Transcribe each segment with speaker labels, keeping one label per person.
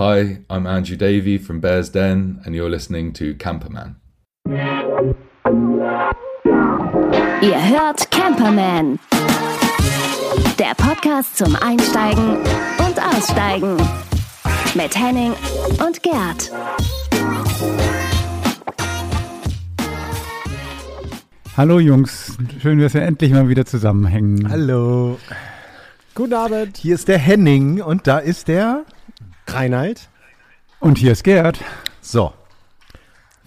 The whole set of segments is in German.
Speaker 1: Hi, I'm Andrew Davey from Bears Den, and you're listening to Camperman.
Speaker 2: Ihr hört Camperman. Der Podcast zum Einsteigen und Aussteigen. Mit Henning und Gerd.
Speaker 3: Hallo Jungs, schön, dass wir endlich mal wieder zusammenhängen.
Speaker 4: Hallo.
Speaker 5: Guten Abend.
Speaker 4: Hier ist der Henning und da ist der
Speaker 5: Reinhard.
Speaker 3: Und hier ist Gerd.
Speaker 4: So.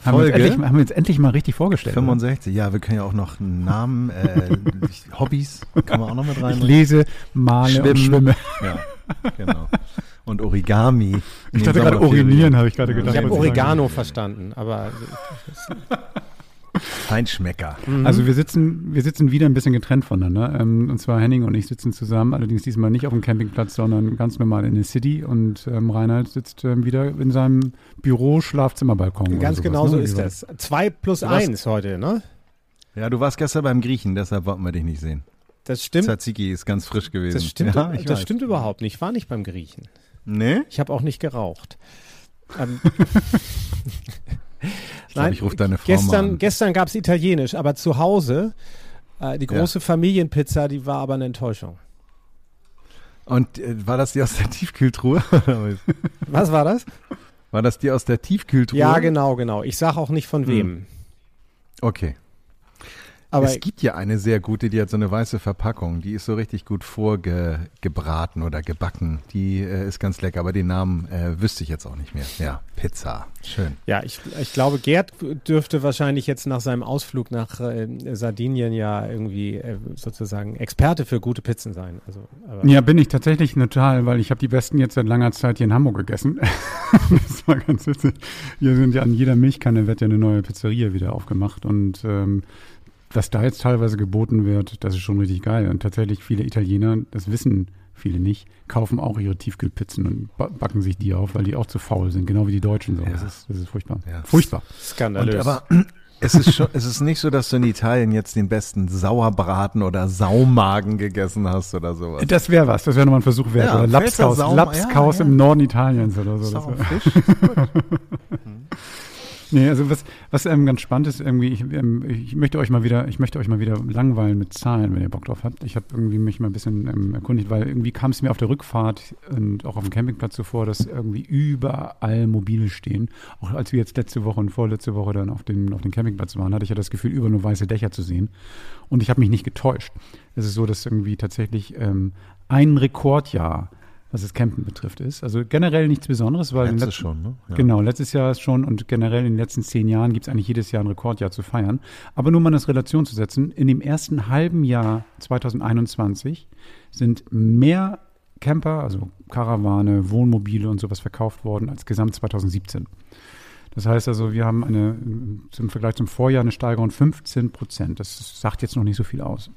Speaker 3: Haben wir, endlich, haben wir uns endlich mal richtig vorgestellt. oder?
Speaker 4: 65. Ja, wir können ja auch noch einen Namen, äh, Hobbys, kann man auch noch mit rein.
Speaker 3: Ich lese, male und schwimme.
Speaker 4: Ja, genau. Und Origami.
Speaker 3: Ich dachte gerade urinieren, habe ich gerade gedacht.
Speaker 5: Ich habe. Oregano verstanden, aber
Speaker 4: Feinschmecker.
Speaker 3: Also wir sitzen, wir sitzen wieder ein bisschen getrennt voneinander. Ähm, und zwar Henning und ich sitzen zusammen, allerdings diesmal nicht auf dem Campingplatz, sondern ganz normal in der City. Und ähm, Reinhard sitzt ähm, wieder in seinem Büro, Schlafzimmerbalkon.
Speaker 5: ganz
Speaker 3: sowas,
Speaker 5: genau so
Speaker 3: ne?
Speaker 5: ist
Speaker 3: Wie war
Speaker 5: das. Zwei plus
Speaker 4: warst-
Speaker 5: eins heute, ne?
Speaker 4: Ja, du warst gestern beim Griechen, deshalb wollten wir dich nicht sehen.
Speaker 5: Das stimmt.
Speaker 4: Tzatziki ist ganz frisch gewesen.
Speaker 5: Das stimmt,
Speaker 4: ja, ich
Speaker 5: das
Speaker 4: weiß.
Speaker 5: stimmt überhaupt nicht. Ich war nicht beim Griechen.
Speaker 4: Nee?
Speaker 5: Ich habe auch nicht geraucht. Ähm,
Speaker 4: Ich glaube, ich rufe deine Frau
Speaker 5: gestern,
Speaker 4: an.
Speaker 5: gestern gab es Italienisch, aber zu Hause äh, die
Speaker 4: Ja.
Speaker 5: große Familienpizza, die war aber eine Enttäuschung.
Speaker 4: Und äh, war das die aus der Tiefkühltruhe?
Speaker 5: Was war das?
Speaker 4: war das die aus der Tiefkühltruhe?
Speaker 5: Ja, genau, genau. Ich sage auch nicht von wem.
Speaker 4: Okay.
Speaker 5: Aber
Speaker 4: es gibt ja eine sehr gute, die hat so eine weiße Verpackung. Die ist so richtig gut vorgebraten oder gebacken. Die äh, ist ganz lecker, aber den Namen äh, wüsste ich jetzt auch nicht mehr. Ja, Pizza. Schön.
Speaker 5: Ja, ich, ich glaube, Gerd dürfte wahrscheinlich jetzt nach seinem Ausflug nach äh, Sardinien ja irgendwie äh, sozusagen Experte für gute Pizzen sein. Also, aber
Speaker 3: Ja, bin ich tatsächlich total, weil ich habe die besten jetzt seit langer Zeit hier in Hamburg gegessen. das war ganz witzig. Hier sind ja an jeder Milchkanne wird ja eine neue Pizzeria wieder aufgemacht und ähm, was da jetzt teilweise geboten wird, das ist schon richtig geil. Und tatsächlich viele Italiener, das wissen viele nicht, kaufen auch ihre Tiefkühlpizzen und ba- backen sich die auf, weil die auch zu faul sind, genau wie die Deutschen so.
Speaker 4: Ja.
Speaker 3: Das, ist, das ist furchtbar.
Speaker 4: Ja.
Speaker 3: Furchtbar.
Speaker 5: skandalös.
Speaker 4: Und, aber es ist, schon, es ist nicht so, dass du in Italien jetzt den besten Sauerbraten oder Saumagen gegessen hast oder sowas.
Speaker 3: Das wäre was, das wäre nochmal ein Versuch wert.
Speaker 4: Ja,
Speaker 3: oder Lapskaus,
Speaker 4: Saum-
Speaker 3: Lapskaus
Speaker 4: ja, ja.
Speaker 3: im Norden Italiens oder so.
Speaker 4: Sauerfisch. ist gut.
Speaker 3: Nee, also was, was ähm, ganz spannend ist, irgendwie, ich, ähm, ich möchte euch mal wieder, ich möchte euch mal wieder langweilen mit Zahlen, wenn ihr Bock drauf habt. Ich habe irgendwie mich mal ein bisschen ähm, erkundigt, weil irgendwie kam es mir auf der Rückfahrt und auch auf dem Campingplatz so vor, dass irgendwie überall Mobile stehen. Auch als wir jetzt letzte Woche und vorletzte Woche dann auf dem, auf dem Campingplatz waren, hatte ich ja das Gefühl, überall nur weiße Dächer zu sehen. Und ich habe mich nicht getäuscht. Es ist so, dass irgendwie tatsächlich ähm, ein Rekordjahr, was das Campen betrifft, ist. Also generell nichts Besonderes, weil in
Speaker 4: Letztes schon, ne? Ja.
Speaker 3: Genau, letztes Jahr ist schon und generell in den letzten zehn Jahren gibt es eigentlich jedes Jahr ein Rekordjahr zu feiern. Aber nur mal das Relation zu setzen, in dem ersten halben Jahr 2021 sind mehr Camper, also Karawane, Wohnmobile und sowas verkauft worden als gesamt 2017. Das heißt also, wir haben eine, zum Vergleich zum Vorjahr eine Steigerung von 15 Prozent. Das sagt jetzt noch nicht so viel aus.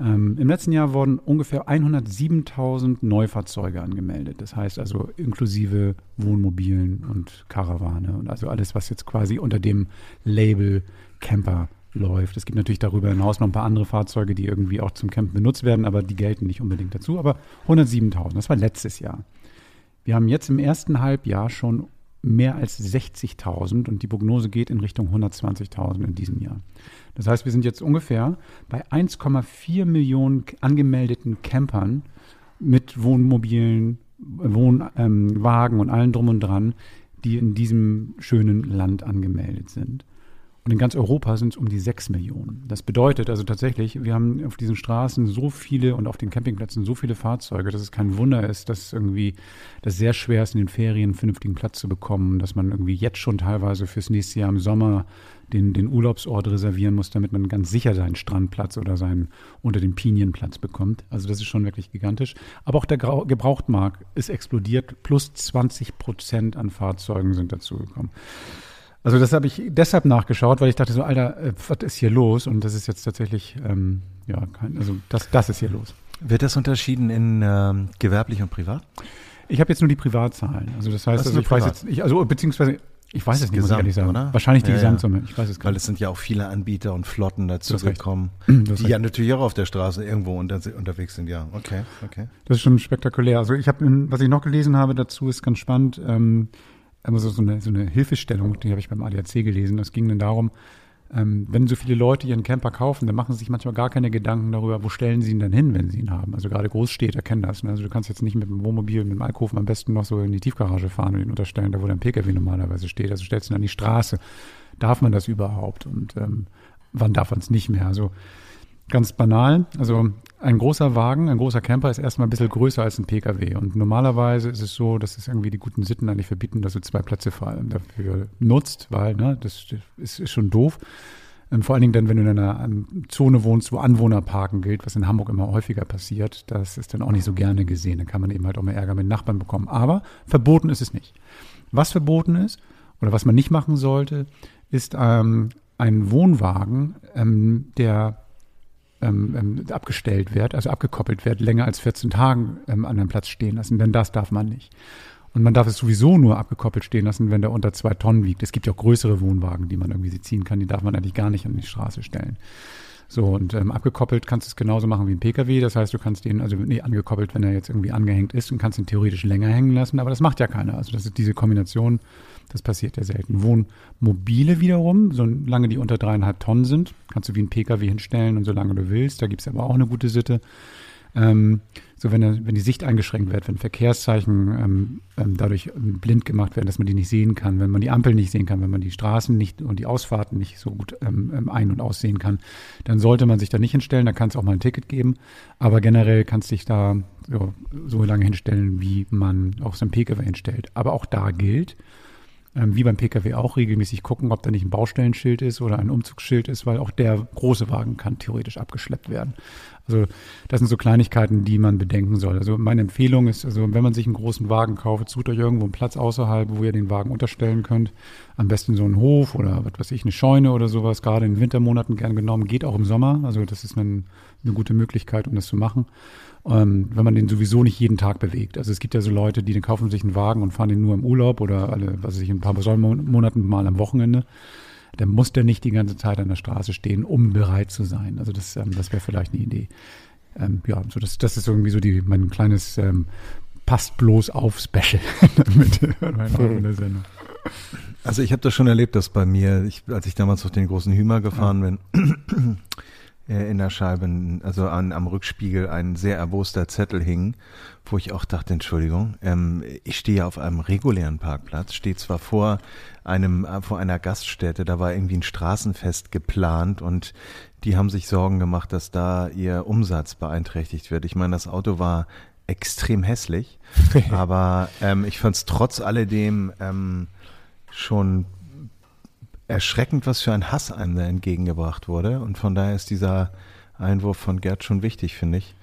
Speaker 3: Ähm, Im letzten Jahr wurden ungefähr 107.000 Neufahrzeuge angemeldet. Das heißt also inklusive Wohnmobilen und Karawane und also alles, was jetzt quasi unter dem Label Camper läuft. Es gibt natürlich darüber hinaus noch ein paar andere Fahrzeuge, die irgendwie auch zum Campen benutzt werden, aber die gelten nicht unbedingt dazu. Aber 107.000, das war letztes Jahr. Wir haben jetzt im ersten Halbjahr schon mehr als 60.000 und die Prognose geht in Richtung 120.000 in diesem Jahr. Das heißt, wir sind jetzt ungefähr bei 1,4 Millionen angemeldeten Campern mit Wohnmobilen, Wohnwagen ähm, und allem drum und dran, die in diesem schönen Land angemeldet sind. Und in ganz Europa sind es um die 6 Millionen. Das bedeutet also tatsächlich, wir haben auf diesen Straßen so viele und auf den Campingplätzen so viele Fahrzeuge, dass es kein Wunder ist, dass irgendwie das sehr schwer ist, in den Ferien einen vernünftigen Platz zu bekommen, dass man irgendwie jetzt schon teilweise fürs nächste Jahr im Sommer den, den Urlaubsort reservieren muss, damit man ganz sicher seinen Strandplatz oder seinen unter dem Pinienplatz bekommt. Also das ist schon wirklich gigantisch. Aber auch der Gebrauchtmarkt ist explodiert. Plus 20 Prozent an Fahrzeugen sind dazugekommen. Also das habe ich deshalb nachgeschaut, weil ich dachte so, Alter, äh, was ist hier los? Und das ist jetzt tatsächlich, ähm, ja, kein, also das, das ist hier los.
Speaker 4: Wird das unterschieden in ähm, gewerblich und privat?
Speaker 3: Ich habe jetzt nur die Privatzahlen. Also das heißt, also ich weiß
Speaker 4: privat?
Speaker 3: jetzt, ich, also beziehungsweise Ich weiß es nicht, muss ich
Speaker 4: Gesamt,
Speaker 3: sagen.
Speaker 4: oder?
Speaker 3: Wahrscheinlich die
Speaker 4: Ja, ja.
Speaker 3: Gesamtsumme. Ich weiß es gar
Speaker 4: Weil
Speaker 3: nicht.
Speaker 4: es sind ja auch viele Anbieter und Flotten
Speaker 3: Du hast
Speaker 4: die
Speaker 3: recht.
Speaker 4: ja natürlich auch auf der Straße irgendwo unter, unterwegs sind. Ja, okay, okay.
Speaker 3: Das ist schon spektakulär. Also ich habe, was ich noch gelesen habe dazu, ist ganz spannend. Ähm, also so eine, so eine Hilfestellung, die habe ich beim ADAC gelesen. Das ging dann darum, ähm, wenn so viele Leute ihren Camper kaufen, dann machen sie sich manchmal gar keine Gedanken darüber, wo stellen sie ihn dann hin, wenn sie ihn haben. Also gerade Großstädter kennen das. Ne? Also du kannst jetzt nicht mit dem Wohnmobil, mit dem Alkoven am besten noch so in die Tiefgarage fahren und ihn unterstellen, da wo dein Pkw normalerweise steht. Also stellst du ihn an die Straße. Darf man das überhaupt? Und ähm, wann darf man es nicht mehr? Also Ganz banal. Also ein großer Wagen, ein großer Camper ist erstmal ein bisschen größer als ein Pkw. Und normalerweise ist es so, dass es irgendwie die guten Sitten eigentlich verbieten, dass du zwei Plätze vor allem dafür nutzt, weil ne, das ist, ist schon doof. Ähm, vor allen Dingen dann, wenn du in einer Zone wohnst, wo Anwohner parken gilt, was in Hamburg immer häufiger passiert, das ist dann auch nicht so gerne gesehen. Dann kann man eben halt auch mehr Ärger mit Nachbarn bekommen. Aber verboten ist es nicht. Was verboten ist oder was man nicht machen sollte, ist ähm, ein Wohnwagen, ähm, der ähm, ähm, abgestellt wird, also abgekoppelt wird, länger als 14 Tagen ähm, an einem Platz stehen lassen, denn das darf man nicht. Und man darf es sowieso nur abgekoppelt stehen lassen, wenn der unter zwei Tonnen wiegt. Es gibt ja auch größere Wohnwagen, die man irgendwie ziehen kann, die darf man eigentlich gar nicht an die Straße stellen. So, und ähm, abgekoppelt kannst du es genauso machen wie ein Pkw. Das heißt, du kannst den, also nee, angekoppelt, wenn er jetzt irgendwie angehängt ist und kannst ihn theoretisch länger hängen lassen, aber das macht ja keiner. Also das ist diese Kombination, das passiert ja selten. Wohnmobile wiederum, solange die unter dreieinhalb Tonnen sind, kannst du wie ein Pkw hinstellen und solange du willst. Da gibt's aber auch eine gute Sitte. Ähm, so wenn, wenn die Sicht eingeschränkt wird, wenn Verkehrszeichen ähm, ähm, dadurch ähm, blind gemacht werden, dass man die nicht sehen kann, wenn man die Ampel nicht sehen kann, wenn man die Straßen nicht und die Ausfahrten nicht so gut ähm, ähm, ein- und aussehen kann, dann sollte man sich da nicht hinstellen. Da kann es auch mal ein Ticket geben. Aber generell kannst du dich da so, so lange hinstellen, wie man auch so ein Pkw hinstellt. Aber auch da gilt, ähm, wie beim Pkw auch regelmäßig gucken, ob da nicht ein Baustellenschild ist oder ein Umzugsschild ist, weil auch der große Wagen kann theoretisch abgeschleppt werden. Also das sind so Kleinigkeiten, die man bedenken soll. Also meine Empfehlung ist, also wenn man sich einen großen Wagen kauft, sucht euch irgendwo einen Platz außerhalb, wo ihr den Wagen unterstellen könnt. Am besten so einen Hof oder was weiß ich, eine Scheune oder sowas. Gerade in Wintermonaten gern genommen. Geht auch im Sommer. Also das ist ein, eine gute Möglichkeit, um das zu machen. Ähm, wenn man den sowieso nicht jeden Tag bewegt. Also es gibt ja so Leute, die den kaufen sich einen Wagen und fahren den nur im Urlaub oder alle, was weiß ich, ein paar Monaten mal am Wochenende. Dann muss der nicht die ganze Zeit an der Straße stehen, um bereit zu sein. Also das, ähm, das wäre vielleicht eine Idee. Ähm, ja, so das, das ist irgendwie so die, mein kleines ähm, passt bloß auf Special mit in der Sendung.
Speaker 4: Also ich habe das schon erlebt, dass bei mir, ich, als ich damals auf den großen Hümer gefahren bin, äh, in der Scheibe, also an, am Rückspiegel ein sehr erboster Zettel hing, wo ich auch dachte, Entschuldigung, ähm, ich stehe auf einem regulären Parkplatz, stehe zwar vor einem, äh, vor einer Gaststätte, da war irgendwie ein Straßenfest geplant und die haben sich Sorgen gemacht, dass da ihr Umsatz beeinträchtigt wird. Ich meine, das Auto war extrem hässlich, aber ähm, ich fand es trotz alledem ähm, schon erschreckend, was für ein Hass einem da entgegengebracht wurde. Und von daher ist dieser Einwurf von Gerd schon wichtig, finde ich.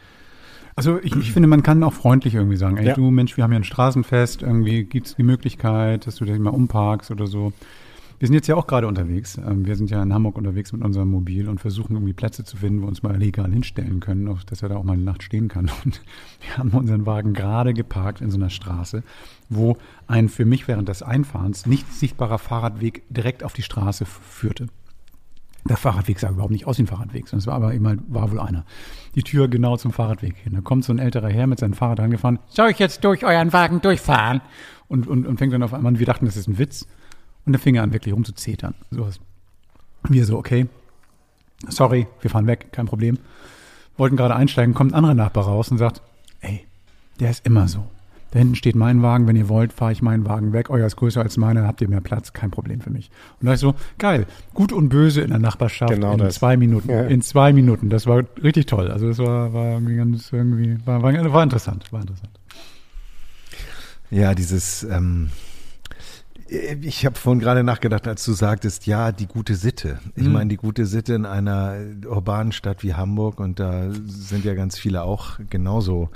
Speaker 3: Also ich, ich finde, man kann auch freundlich irgendwie sagen, ey
Speaker 5: Ja.
Speaker 3: du Mensch, wir haben hier ein Straßenfest, irgendwie gibt es die Möglichkeit, dass du dich mal umparkst oder so. Wir sind jetzt ja auch gerade unterwegs. Ähm, Wir sind ja in Hamburg unterwegs mit unserem Mobil und versuchen irgendwie Plätze zu finden, wo wir uns mal legal hinstellen können, dass er da auch mal eine Nacht stehen kann. Und wir haben unseren Wagen gerade geparkt in so einer Straße, wo ein für mich während des Einfahrens nicht sichtbarer Fahrradweg direkt auf die Straße führte. Der Fahrradweg sah überhaupt nicht aus wie ein Fahrradweg, sondern es war aber immer, war wohl einer. Die Tür genau zum Fahrradweg hin. Da kommt so ein älterer Herr mit seinem Fahrrad angefahren. Soll ich jetzt durch euren Wagen durchfahren? Und, und, und fängt dann auf einmal an, wir dachten, das ist ein Witz. Und dann fing er an, wirklich rumzuzetern. Sowas. Wir so, okay, sorry, wir fahren weg, kein Problem. Wollten gerade einsteigen, kommt ein anderer Nachbar raus und sagt, ey, der ist immer so. Da hinten steht mein Wagen, wenn ihr wollt, fahre ich meinen Wagen weg. Euer ist größer als meiner, habt ihr mehr Platz, kein Problem für mich. Und da ist so, geil, gut und böse in der Nachbarschaft
Speaker 5: Genau
Speaker 3: in
Speaker 5: das.
Speaker 3: zwei Minuten.
Speaker 5: Ja.
Speaker 3: In zwei Minuten. Das war richtig toll. Also das war, war irgendwie ganz irgendwie, war, war, war interessant, war interessant.
Speaker 4: Ja, dieses, ähm, ich habe vorhin gerade nachgedacht, als du sagtest, ja, die gute Sitte. Ich
Speaker 3: Mhm.
Speaker 4: meine, die gute Sitte in einer urbanen Stadt wie Hamburg und da sind ja ganz viele auch genauso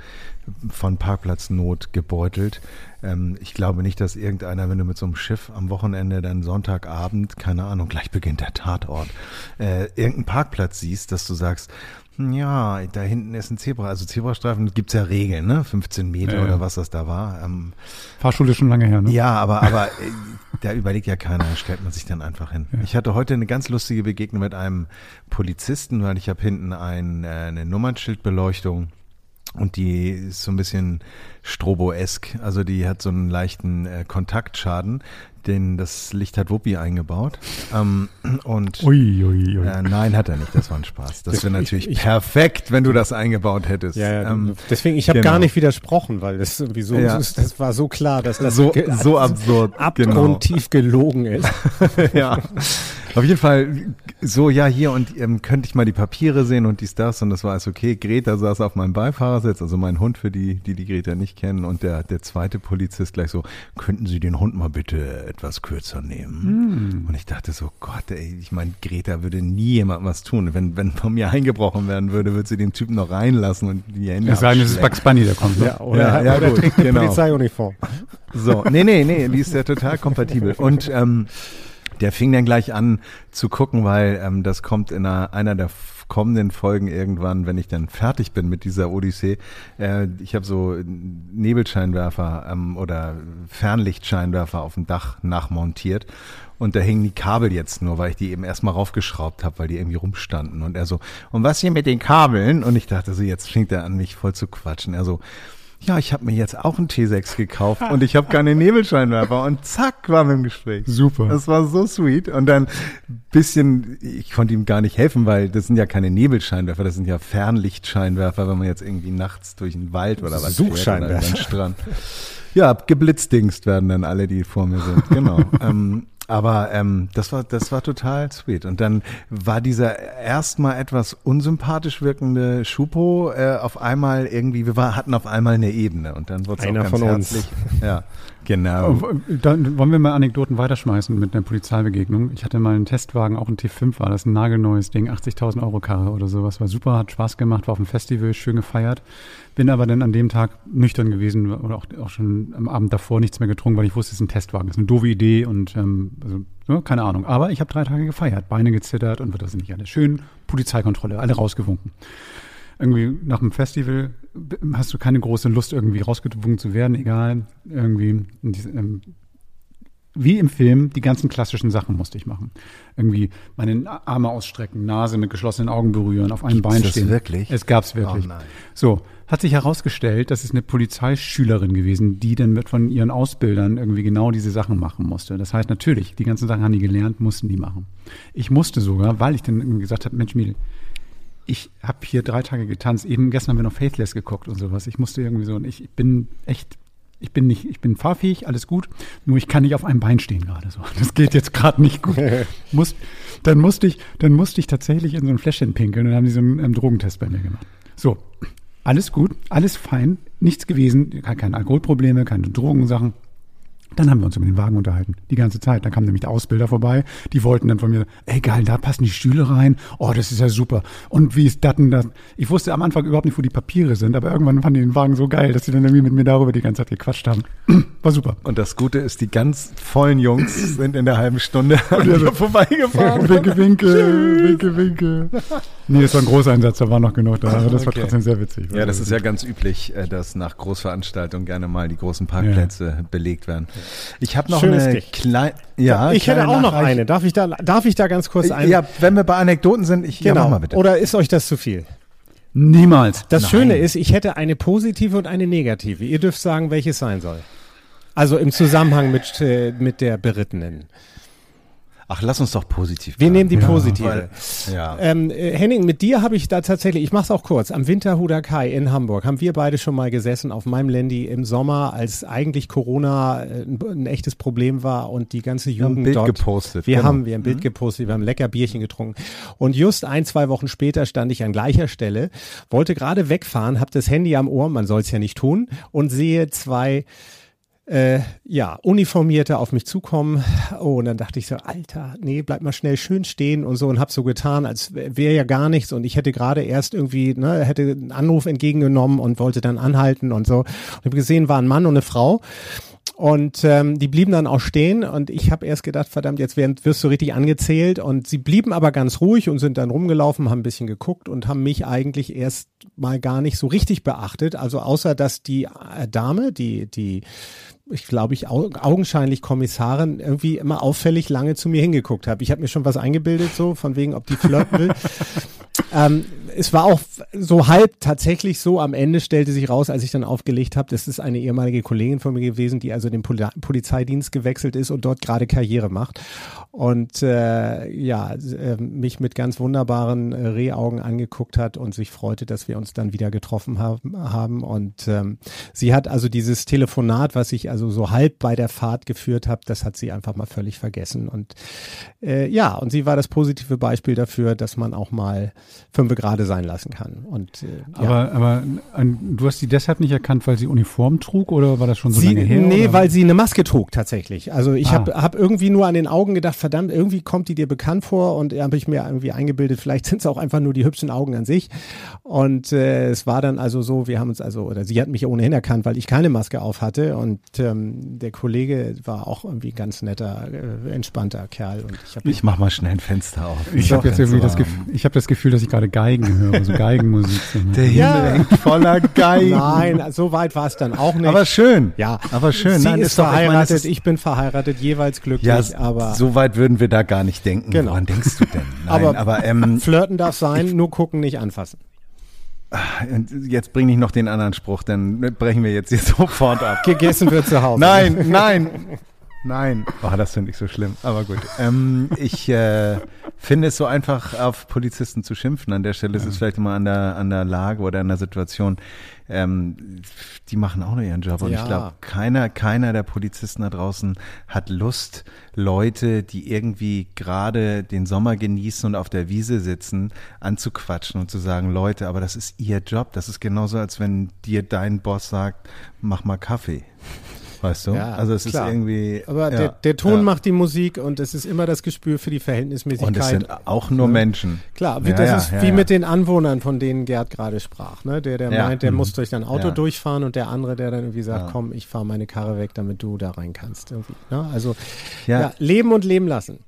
Speaker 4: von Parkplatznot gebeutelt. Ähm, ich glaube nicht, dass irgendeiner, wenn du mit so einem Schiff am Wochenende dann Sonntagabend, keine Ahnung, gleich beginnt der Tatort, äh, irgendeinen Parkplatz siehst, dass du sagst, ja, da hinten ist ein Zebra. Also Zebrastreifen gibt's ja Regeln, ne? 15 Meter
Speaker 3: Ja, ja.
Speaker 4: oder was das da war. Ähm,
Speaker 3: Fahrschule ist schon lange her, ne?
Speaker 4: ja, aber, aber äh, da überlegt ja keiner, stellt man sich dann einfach hin. Ich hatte heute eine ganz lustige Begegnung mit einem Polizisten, weil ich habe hinten ein, äh, eine Nummernschildbeleuchtung und die ist so ein bisschen stroboesk, also die hat so einen leichten äh, Kontaktschaden, denn das Licht hat Wuppi eingebaut. Ähm, und
Speaker 3: Ui, ui, ui.
Speaker 4: äh, nein, hat er nicht, das war ein Spaß. Das wäre
Speaker 5: Ich-
Speaker 4: natürlich
Speaker 5: ich-
Speaker 4: perfekt, wenn du das eingebaut hättest.
Speaker 5: Ja, ja,
Speaker 4: Ähm,
Speaker 5: deswegen, ich habe
Speaker 4: genau.
Speaker 5: gar nicht widersprochen, weil das irgendwie so,
Speaker 4: Ja.
Speaker 5: das, das war so klar, dass das
Speaker 4: so, so absurd. genau.
Speaker 5: abgrundtief gelogen ist.
Speaker 4: ja. Auf jeden Fall so, ja, hier und ähm, könnte ich mal die Papiere sehen und dies, das und das war alles okay. Greta saß auf meinem Beifahrersitz, also mein Hund für die, die die Greta nicht kennen und der, der zweite Polizist gleich so, könnten Sie den Hund mal bitte etwas kürzer nehmen? Und ich dachte so, Gott, ey, ich meine, Greta würde nie jemandem was tun. Wenn, wenn von mir eingebrochen werden würde, würde sie den Typen noch reinlassen und die Hände
Speaker 3: Es sei denn, es ist. Bugs Bunny, der kommt. Ne?
Speaker 5: Ja, oder,
Speaker 4: Ja, ja,
Speaker 5: oder
Speaker 4: gut,
Speaker 5: trägt
Speaker 4: genau.
Speaker 5: Polizeiuniform.
Speaker 4: So, nee, nee, nee, die ist ja total kompatibel. Und ähm, der fing dann gleich an zu gucken, weil ähm, das kommt in einer, einer der kommenden Folgen irgendwann, wenn ich dann fertig bin mit dieser Odyssee. Äh, ich habe so Nebelscheinwerfer ähm, oder Fernlichtscheinwerfer auf dem Dach nachmontiert. Und da hängen die Kabel jetzt nur, weil ich die eben erstmal raufgeschraubt habe, weil die irgendwie rumstanden. Und er so, und was hier mit den Kabeln? Und ich dachte so, jetzt fängt er an, mich voll zu quatschen. Er so, ja, ich habe mir jetzt auch einen T6 gekauft und ich habe keine Nebelscheinwerfer und zack, waren wir im Gespräch.
Speaker 3: Super.
Speaker 4: Das war so sweet und dann bisschen, ich konnte ihm gar nicht helfen, weil das sind ja keine Nebelscheinwerfer, das sind ja Fernlichtscheinwerfer, wenn man jetzt irgendwie nachts durch den Wald oder was fährt
Speaker 5: Suchscheinwerfer.
Speaker 4: den Strand. Ja, geblitzdingst werden dann alle, die vor mir sind. Genau. ähm, aber ähm, das war das war total sweet. Und dann war dieser erstmal etwas unsympathisch wirkende Schupo äh, auf einmal irgendwie, wir war, hatten auf einmal eine Ebene und dann wurde es auch ganz
Speaker 5: von uns.
Speaker 4: herzlich. Ja, genau.
Speaker 3: Oh, Dann wollen wir mal Anekdoten weiterschmeißen mit einer Polizeibegegnung. Ich hatte mal einen Testwagen, auch ein T5 war das, ein nagelneues Ding, 80.000 Euro Karre oder sowas. War super, hat Spaß gemacht, war auf dem Festival, schön gefeiert. Bin aber dann an dem Tag nüchtern gewesen oder auch, auch schon am Abend davor nichts mehr getrunken, weil ich wusste, es ist ein Testwagen. Das ist eine doofe Idee und ähm, also, ja, keine Ahnung. Aber ich habe drei Tage gefeiert, Beine gezittert und wird das nicht alles. Schön Polizeikontrolle, alle rausgewunken irgendwie nach dem Festival hast du keine große Lust, irgendwie rausgewunken zu werden, egal. Irgendwie, ähm, wie im Film, die ganzen klassischen Sachen musste ich machen. Irgendwie meine Arme ausstrecken, Nase mit geschlossenen Augen berühren, auf einem
Speaker 4: Gibt's
Speaker 3: Bein
Speaker 4: das
Speaker 3: stehen.
Speaker 4: wirklich?
Speaker 3: Es gab's wirklich.
Speaker 4: Oh.
Speaker 3: So, hat sich herausgestellt, das ist eine Polizeischülerin gewesen, die dann mit von ihren Ausbildern irgendwie genau diese Sachen machen musste. Das heißt natürlich, die ganzen Sachen haben die gelernt, mussten die machen. Ich musste sogar, weil ich dann gesagt habe, Mensch, Mädel, ich habe hier drei Tage getanzt. Eben gestern haben wir noch Faithless geguckt und sowas. Ich musste irgendwie so und ich bin echt, ich bin nicht, ich bin fahrfähig, alles gut. Nur ich kann nicht auf einem Bein stehen gerade so. Das geht jetzt gerade nicht gut. Muss, dann musste ich, dann musste ich tatsächlich in so ein Fläschchen pinkeln und dann haben die so einen ähm, Drogentest bei mir gemacht. So, alles gut, alles fein, nichts gewesen, keine Alkoholprobleme, keine Drogensachen. Dann haben wir uns über den Wagen unterhalten, die ganze Zeit. Dann kam nämlich der Ausbilder vorbei, die wollten dann von mir, ey geil, da passen die Stühle rein, oh, das ist ja super. Und wie ist das denn das? Ich wusste am Anfang überhaupt nicht, wo die Papiere sind, aber irgendwann fanden die den Wagen so geil, dass sie dann irgendwie mit mir darüber die ganze Zeit gequatscht haben. War super.
Speaker 4: Und das Gute ist, die ganz vollen Jungs sind in der halben Stunde mir vorbeigefahren.
Speaker 3: winke, winke, winke, winke. Nee, das war ein Großeinsatz, da war noch genug da, aber das war
Speaker 4: Okay.
Speaker 3: trotzdem sehr witzig.
Speaker 4: Ja, das ist ja ganz üblich, äh, dass nach Großveranstaltungen gerne mal die großen Parkplätze belegt werden. Ich habe noch
Speaker 5: Schönes
Speaker 4: eine kleine, ja,
Speaker 5: ich hätte
Speaker 4: kleine
Speaker 5: auch noch
Speaker 4: Nachreich-
Speaker 5: eine. Darf ich da, darf ich da ganz kurz ein?
Speaker 4: Ja, wenn wir bei Anekdoten sind, ich ja,
Speaker 5: genau.
Speaker 4: mach mal bitte.
Speaker 5: Oder ist euch das zu viel?
Speaker 3: Niemals.
Speaker 5: Das
Speaker 4: Nein.
Speaker 5: Schöne ist, ich hätte eine positive und eine negative. Ihr dürft sagen, welches sein soll. Also im Zusammenhang mit, äh, mit der Berittenen.
Speaker 4: Ach, lass uns doch positiv.
Speaker 5: Wir
Speaker 4: bleiben.
Speaker 5: nehmen die
Speaker 3: Ja,
Speaker 5: positive.
Speaker 4: weil- ja.
Speaker 5: Ähm, äh, Henning, mit dir habe ich da tatsächlich, ich mache es auch kurz, am Winterhuder Kai in Hamburg haben wir beide schon mal gesessen auf meinem Landy im Sommer, als eigentlich Corona äh, ein, ein echtes Problem war und die ganze
Speaker 4: Wir haben ein
Speaker 5: Jugend
Speaker 4: Bild
Speaker 5: dort.
Speaker 4: gepostet.
Speaker 5: Wir
Speaker 4: genau.
Speaker 5: haben, wir haben ein Bild gepostet, wir haben lecker Bierchen getrunken. Und just ein, zwei Wochen später stand ich an gleicher Stelle, wollte gerade wegfahren, habe das Handy am Ohr, man soll es ja nicht tun, und sehe zwei äh, ja, Uniformierte auf mich zukommen. Oh, und dann dachte ich so, Alter, nee, bleib mal schnell schön stehen und so und hab so getan, als wäre ja gar nichts und ich hätte gerade erst irgendwie, ne, hätte einen Anruf entgegengenommen und wollte dann anhalten und so. Und habe gesehen, war ein Mann und eine Frau. Und ähm, die blieben dann auch stehen und ich habe erst gedacht, verdammt, jetzt werden, wirst du richtig angezählt. Und sie blieben aber ganz ruhig und sind dann rumgelaufen, haben ein bisschen geguckt und haben mich eigentlich erst mal gar nicht so richtig beachtet. Also außer dass die äh, Dame, die, die ich glaube ich, au augenscheinlich Kommissarin irgendwie immer auffällig lange zu mir hingeguckt habe. Ich habe mir schon was eingebildet, so von wegen, ob die flirten will. ähm, es war auch so halb tatsächlich so. Am Ende stellte sich raus, als ich dann aufgelegt habe, das ist eine ehemalige Kollegin von mir gewesen, die also den Poli Polizeidienst gewechselt ist und dort gerade Karriere macht. Und äh, ja, äh, mich mit ganz wunderbaren äh, Rehaugen angeguckt hat und sich freute, dass wir uns dann wieder getroffen haben. haben. Und ähm, sie hat also dieses Telefonat, was ich also so halb bei der Fahrt geführt habe, das hat sie einfach mal völlig vergessen. Und äh, ja, und sie war das positive Beispiel dafür, dass man auch mal fünf gerade sein lassen kann. Und, äh,
Speaker 3: aber, ja. aber ein, du hast sie deshalb nicht erkannt, weil sie Uniform trug oder war das schon so
Speaker 5: sie,
Speaker 3: lange her?
Speaker 5: Nee,
Speaker 3: oder?
Speaker 5: weil sie eine Maske trug tatsächlich. Also ich ah. habe hab irgendwie nur an den Augen gedacht, verdammt, irgendwie kommt die dir bekannt vor und habe ich mir irgendwie eingebildet, vielleicht sind es auch einfach nur die hübschen Augen an sich. Und äh, es war dann also so, wir haben uns also, oder sie hat mich ohnehin erkannt, weil ich keine Maske auf hatte und ähm, der Kollege war auch irgendwie ein ganz netter, äh, entspannter Kerl. Und
Speaker 4: ich, ich mach mal schnell ein Fenster auf.
Speaker 3: Ich habe jetzt irgendwie das Gefühl, ich habe das Gefühl, dass ich gerade Geigen höre, so Geigenmusik.
Speaker 4: Der Himmel ja. hängt voller Geigen.
Speaker 5: Nein, so weit war es dann auch nicht.
Speaker 4: Aber schön.
Speaker 5: Ja,
Speaker 4: aber schön.
Speaker 5: Sie Nein, ist, ist verheiratet, doch, ich, meine, ich, bin verheiratet, jeweils glücklich. Ja, aber
Speaker 4: so weit würden wir da gar nicht denken. Genau. Woran denkst du denn?
Speaker 5: Nein, aber, aber ähm, flirten darf sein, nur gucken, nicht anfassen.
Speaker 4: Und jetzt bringe ich noch den anderen Spruch, dann brechen wir jetzt hier sofort ab.
Speaker 5: Gegessen wird zu Hause.
Speaker 4: Nein, nein, nein. Oh, das finde ich so schlimm. Aber gut. Ähm, ich äh, finde es so einfach, auf Polizisten zu schimpfen. An der Stelle ist es vielleicht immer an der, an der Lage oder an der Situation. Ähm, die machen auch nur ihren Job. Und ja. ich glaube, keiner, keiner der Polizisten da draußen hat Lust, Leute, die irgendwie gerade den Sommer genießen und auf der Wiese sitzen, anzuquatschen und zu sagen, Leute, aber das ist ihr Job. Das ist genauso, als wenn dir dein Boss sagt, mach mal Kaffee. Weißt du?
Speaker 5: Ja,
Speaker 4: also es
Speaker 5: klar.
Speaker 4: ist irgendwie.
Speaker 5: Aber ja, der, der, Ton ja. macht die Musik und es ist immer das Gespür für die Verhältnismäßigkeit. Und es sind
Speaker 4: auch nur Menschen.
Speaker 5: Klar, wie, das ist wie mit den Anwohnern, von denen Gerd gerade sprach. Ne? Der, der meint, der mhm. muss durch dein Auto durchfahren und der andere, der dann irgendwie sagt, komm, ich fahre meine Karre weg, damit du da rein kannst. Irgendwie, ne? Also ja. leben und leben lassen.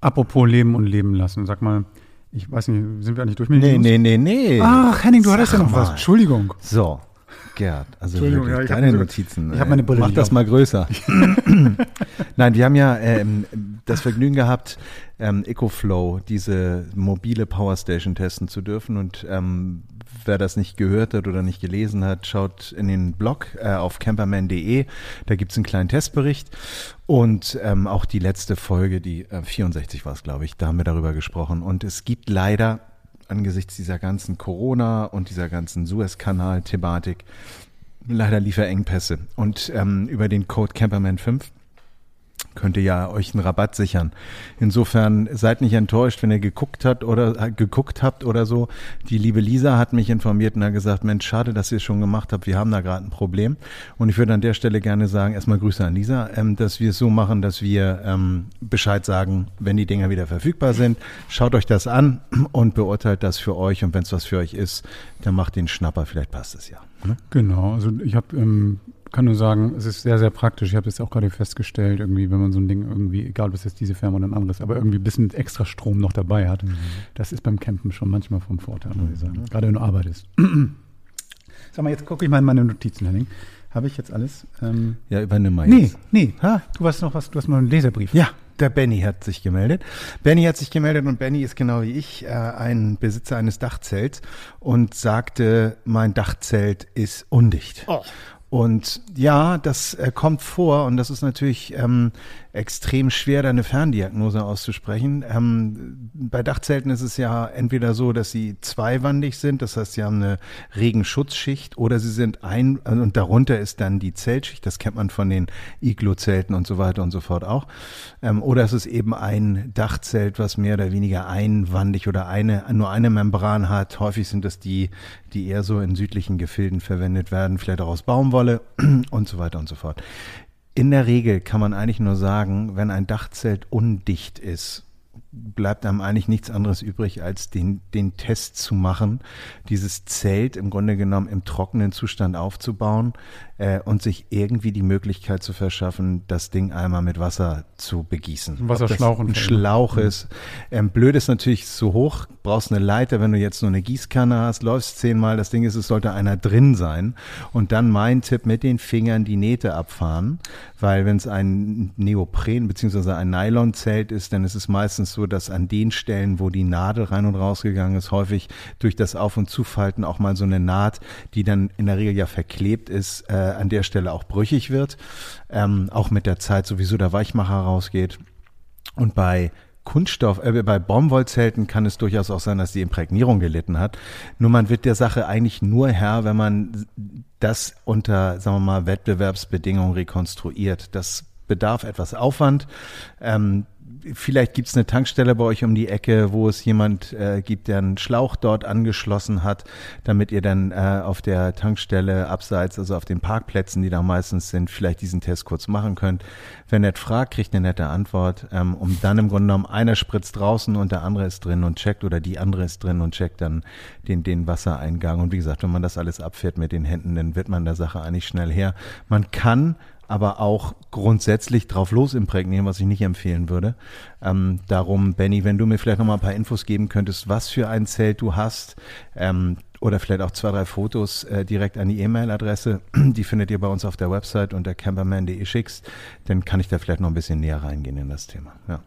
Speaker 3: Apropos leben und leben lassen, sag mal, ich weiß nicht, sind wir eigentlich durch
Speaker 4: mit Nee, nee, nee, nee.
Speaker 3: Ach, Henning, du Sag hattest ja noch mal. was. Entschuldigung.
Speaker 4: So, Gerd, also wirklich, ja, deine Notizen.
Speaker 3: Ich habe meine Brille.
Speaker 4: Mach das mal größer. Nein, wir haben ja ähm, das Vergnügen gehabt, ähm, EcoFlow, diese mobile Powerstation testen zu dürfen. Und ähm, wer das nicht gehört hat oder nicht gelesen hat, schaut in den Blog äh, auf camperman.de. Da gibt's einen kleinen Testbericht. Und ähm, auch die letzte Folge, die äh, 64 war es, glaube ich, da haben wir darüber gesprochen. Und es gibt leider angesichts dieser ganzen Corona und dieser ganzen Suezkanal-Thematik leider Lieferengpässe. Und ähm, über den Code Camperman 5 könnt ihr ja euch einen Rabatt sichern. Insofern seid nicht enttäuscht, wenn ihr geguckt habt oder äh, geguckt habt oder so. Die liebe Lisa hat mich informiert und hat gesagt, Mensch, schade, dass ihr es schon gemacht habt. Wir haben da gerade ein Problem. Und ich würde an der Stelle gerne sagen, erstmal Grüße an Lisa, ähm, dass wir es so machen, dass wir ähm, Bescheid sagen, wenn die Dinger wieder verfügbar sind. Schaut euch das an und beurteilt das für euch. Und wenn es was für euch ist, dann macht den Schnapper. Vielleicht passt es ja.
Speaker 3: Ne? Genau. Also ich habe ähm kann nur sagen, es ist sehr, sehr praktisch. Ich habe jetzt auch gerade festgestellt, irgendwie, wenn man so ein Ding irgendwie, egal ob es jetzt diese Firma oder ein anderes, aber irgendwie ein bisschen extra Strom noch dabei hat, mhm. das ist beim Campen schon manchmal vom Vorteil, muss ich sagen. Mhm. Gerade wenn du arbeitest. Sag mal, jetzt gucke ich mal in meine Notizen, Henning. Habe ich jetzt alles?
Speaker 4: Ähm, ja, übernimm mal
Speaker 3: jetzt. Nee, nee. Ha, du hast noch was, du hast noch einen Leserbrief.
Speaker 4: Ja, der Benny hat sich gemeldet. Benny hat sich gemeldet und Benny ist genau wie ich äh, ein Besitzer eines Dachzelts und sagte, mein Dachzelt ist undicht. Oh. Und ja, das äh, kommt vor und das ist natürlich ähm, extrem schwer, da eine Ferndiagnose auszusprechen. Ähm, bei Dachzelten ist es ja entweder so, dass sie zweiwandig sind, das heißt, sie haben eine Regenschutzschicht oder sie sind ein, also, und darunter ist dann die Zeltschicht, das kennt man von den Iglo-Zelten und so weiter und so fort auch. Ähm, oder es ist eben ein Dachzelt, was mehr oder weniger einwandig oder eine, nur eine Membran hat. Häufig sind das die, die eher so in südlichen Gefilden verwendet werden, vielleicht auch aus Baumwolle und so weiter und so fort. In der Regel kann man eigentlich nur sagen, wenn ein Dachzelt undicht ist, bleibt einem eigentlich nichts anderes übrig, als den, den Test zu machen, dieses Zelt im Grunde genommen im trockenen Zustand aufzubauen, äh, und sich irgendwie die Möglichkeit zu verschaffen, das Ding einmal mit Wasser zu begießen.
Speaker 3: Ein Wasserschlauch
Speaker 4: ein Schlauch
Speaker 3: Mhm.
Speaker 4: ist. Ähm, blöd ist natürlich zu hoch, brauchst eine Leiter, wenn du jetzt nur eine Gießkanne hast, läufst zehnmal, das Ding ist, es sollte einer drin sein. Und dann mein Tipp, mit den Fingern die Nähte abfahren, weil wenn es ein Neopren bzw. ein Nylonzelt ist, dann ist es meistens so, dass an den Stellen, wo die Nadel rein und rausgegangen ist, häufig durch das Auf- und Zufalten auch mal so eine Naht, die dann in der Regel ja verklebt ist, äh, an der Stelle auch brüchig wird. Ähm, auch mit der Zeit sowieso der Weichmacher rausgeht. Und bei Kunststoff, äh, bei Baumwollzelten kann es durchaus auch sein, dass die Imprägnierung gelitten hat. Nur man wird der Sache eigentlich nur Herr, wenn man das unter, sagen wir mal, Wettbewerbsbedingungen rekonstruiert. Das bedarf etwas Aufwand. Ähm, vielleicht gibt's eine Tankstelle bei euch um die Ecke, wo es jemand äh, gibt, der einen Schlauch dort angeschlossen hat, damit ihr dann äh, auf der Tankstelle abseits, also auf den Parkplätzen, die da meistens sind, vielleicht diesen Test kurz machen könnt. Wer nett fragt, kriegt eine nette Antwort, ähm, um dann im Grunde genommen einer spritzt draußen und der andere ist drin und checkt oder die andere ist drin und checkt dann den, den Wassereingang. Und wie gesagt, wenn man das alles abfährt mit den Händen, dann wird man der Sache eigentlich schnell her. Man kann aber auch grundsätzlich drauf los imprägnieren, was ich nicht empfehlen würde. Ähm, darum, Benny, wenn du mir vielleicht noch mal ein paar Infos geben könntest, was für ein Zelt du hast, ähm, oder vielleicht auch zwei, drei Fotos äh, direkt an die E-Mail-Adresse, die findet ihr bei uns auf der Website unter camperman.de schickst, dann kann ich da vielleicht noch ein bisschen näher reingehen in das Thema. Ja.